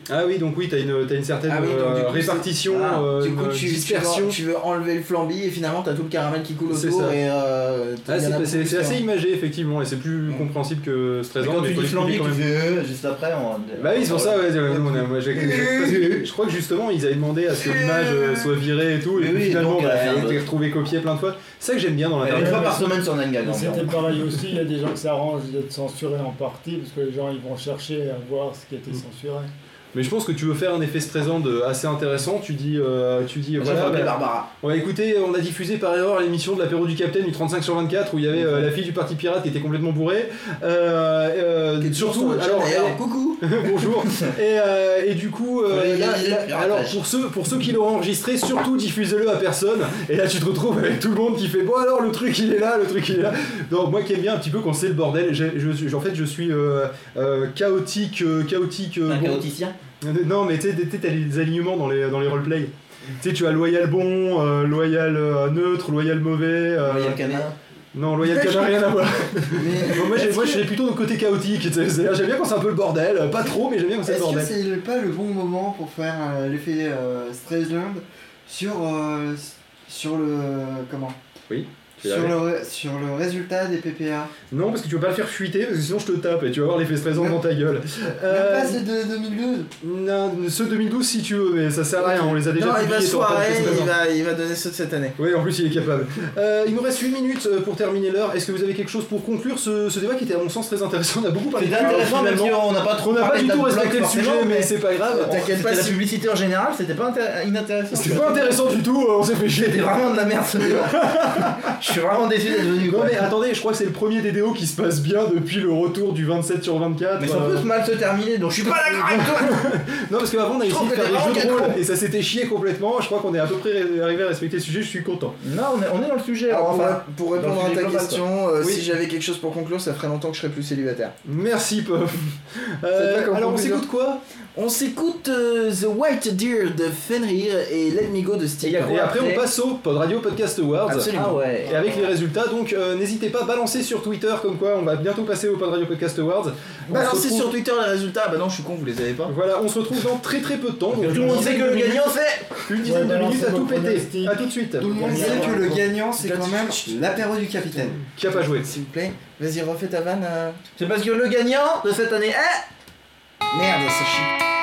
Ah oui, donc oui, t'as une, t'as une certaine Ah oui, donc du euh, coup, répartition, voilà. euh, du coup une tu, tu, veux, dispersion. tu veux enlever le flambi et finalement t'as tout le caramel qui coule C'est autour euh, Ah, c'est, c'est assez imagé, effectivement, et c'est plus Mm. compréhensible que Mais stressant. quand mais tu dis flambi, quand tu même. fais euh, juste après. On... Bah oui, c'est pour ça, ouais, on a- je crois que justement ils avaient demandé à ce que l'image euh, soit virée et tout, et Oui, finalement donc, bah, elle a été retrouvée copiée plein de fois. C'est ça que j'aime bien dans Une l'internet. fois par semaine sur. Mais environ. C'était pareil aussi, il y a des gens qui s'arrangent d'être censurés en partie parce que les gens ils vont chercher à voir ce qui a été censuré. Mais je pense que tu veux faire un effet stressant de assez intéressant. Tu dis, euh, tu dis, Voilà, bah, Barbara. Ouais, écoutez, on a diffusé par erreur l'émission de l'apéro du Capitaine du 35 sur 24 où il y avait euh, la fille du parti pirate qui était complètement bourrée. Euh, euh, surtout, alors, elle- coucou bonjour. Et, euh, et du coup, euh, Ouais, là- là- alors pour ceux, pour ceux qui l'ont enregistré, surtout diffusez-le à personne. Et là, tu te retrouves avec tout le monde qui fait bon alors le truc il est là, le truc il est là. Donc moi qui aime bien un petit peu quand c'est le bordel, je, en fait je suis euh, euh, chaotique, euh, chaotique. euh, Un bon- chaoticien? non, mais tu sais, t'as- les alignements dans les, dans les roleplay. Tu sais, tu as loyal bon, euh, loyal euh, neutre, loyal mauvais. euh, le canin. Non, loyal canard, rien à voir. Mais Bon, moi, je suis plutôt dans le côté chaotique. J'aime bien quand c'est un peu le bordel. Pas trop, mais j'aime bien quand c'est le Est-ce que bordel. c'est pas le bon moment pour faire euh, l'effet euh, Streisand sur, euh, sur le. Comment? Y sur le, sur le résultat des PPA. Non, parce que tu veux pas le faire fuiter, parce que sinon je te tape et tu vas avoir l'effet stressant dans ta gueule. Euh, Même pas c'est de 2012. non, ceux 2012 si tu veux, mais ça sert à rien, on les a déjà Non, il va l'effet il va, il va donner ceux de cette année. Oui, en plus il est capable. Euh, il nous reste une minute euh, pour terminer l'heure. Est-ce que vous avez quelque chose pour conclure ce, ce débat qui était à mon sens très intéressant? On a beaucoup parlé C'était de intéressant, même si finalement. on n'a pas trop On n'a pas du tout respecté le sujet, forcément, mais c'est pas grave. T'inquiète pas, la publicité en général, c'était pas intér- inintéressant. C'était pas intéressant du tout, on s'est fait chier. C'était vraiment de la merde ce débat. Je suis vraiment déçu d'être venu. Non quoi. mais attendez, je crois que c'est le premier DDO qui se passe bien depuis le retour du 27 sur 24. Mais ça euh, peut mal se terminer, donc je suis pas d'accord avec toi. Non parce qu'avant on a Je essayé de que faire des jeux de rôle et ça s'était chié complètement. Je crois qu'on est à peu près arrivé à respecter le sujet, je suis content. Non, on est, on est dans le sujet. Alors, enfin, pour répondre à ta question, euh, Oui. si j'avais quelque chose pour conclure, ça ferait longtemps que je serais plus célibataire. Merci Puff. Euh, alors on s'écoute quoi? On s'écoute euh, The White Deer de Fenrir et Let Me Go de Steve. Et Et après on passe au Pod Radio Podcast Awards. Absolument. Ah ouais. Et avec les résultats, donc euh, n'hésitez pas à balancer sur Twitter comme quoi on va bientôt passer au Pod Radio Podcast Awards. Balancez retrouve- sur Twitter les résultats. Bah non, je suis con, vous les avez pas. Voilà, on se retrouve dans très très peu de temps. donc Tout le monde sait que le gagnant c'est. Une dizaine de Ouais, minutes à tout péter. À tout de suite. Tout le monde sait que le gagnant c'est quand même l'apéro du capitaine. Qui a pas joué S'il vous plaît. Vas-y, refais ta vanne. euh. C'est parce que le gagnant de cette année est. Merde, ça chie.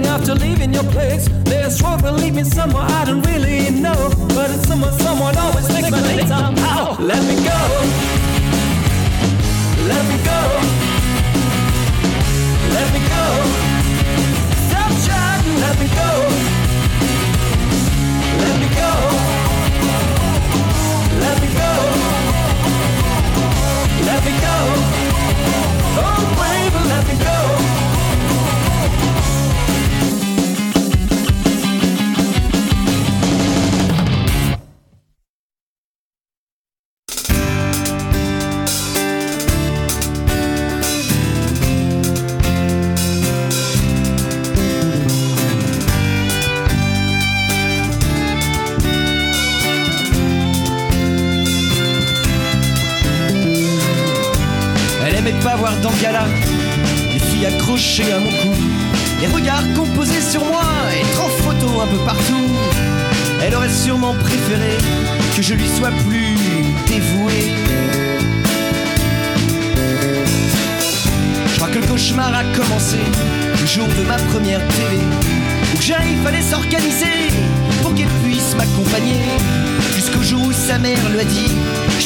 Feeling after leaving your place. Will lead me somewhere I don't really know, but it's somewhere someone always makes me late somehow. Let me go. Let me go. Let me go. Stop shouting. Let me go. Let me go. Let me go. Let me go. Oh, baby, let me go.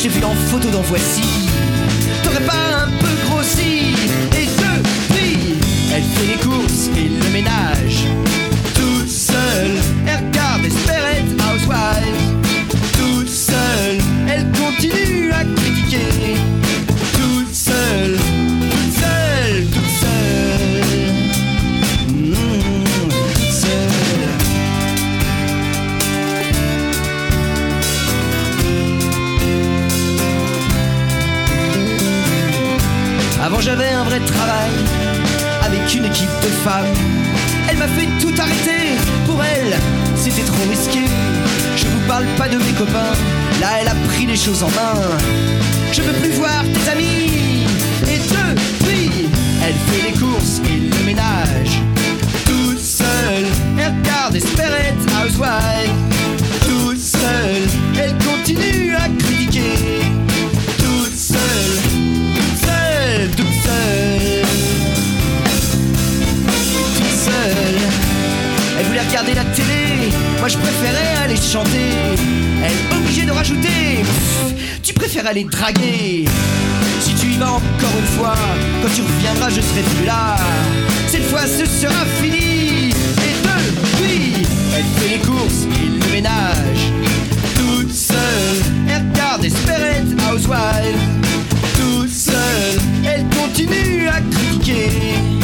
Je t'ai vu en photo dans Voici. Avant j'avais un vrai travail avec une équipe de femmes. Elle m'a fait tout arrêter. Pour elle, c'était trop risqué. Je vous parle pas de mes copains. Là, elle a pris les choses en main. Je veux plus voir tes amis. Et depuis, elle fait les courses et le ménage. Toute seule, elle regarde Desperate Housewives. Toute seule, elle continue moi je préférais aller chanter. Elle obligée de rajouter, tu préfères aller draguer. Si tu y vas encore une fois, quand tu reviendras, je serai plus là. Cette fois, ce sera fini. Et depuis, elle fait les courses et le ménage. Toute seule, elle regarde Desperate Housewives. Toute seule, elle continue à critiquer.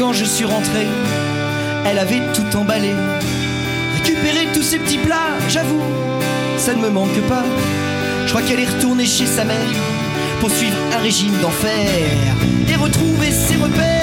Quand je suis rentré, elle avait tout emballé. Récupéré tous ces petits plats, j'avoue, ça ne me manque pas. Je crois qu'elle est retournée chez sa mère pour suivre un régime d'enfer et retrouver ses repères.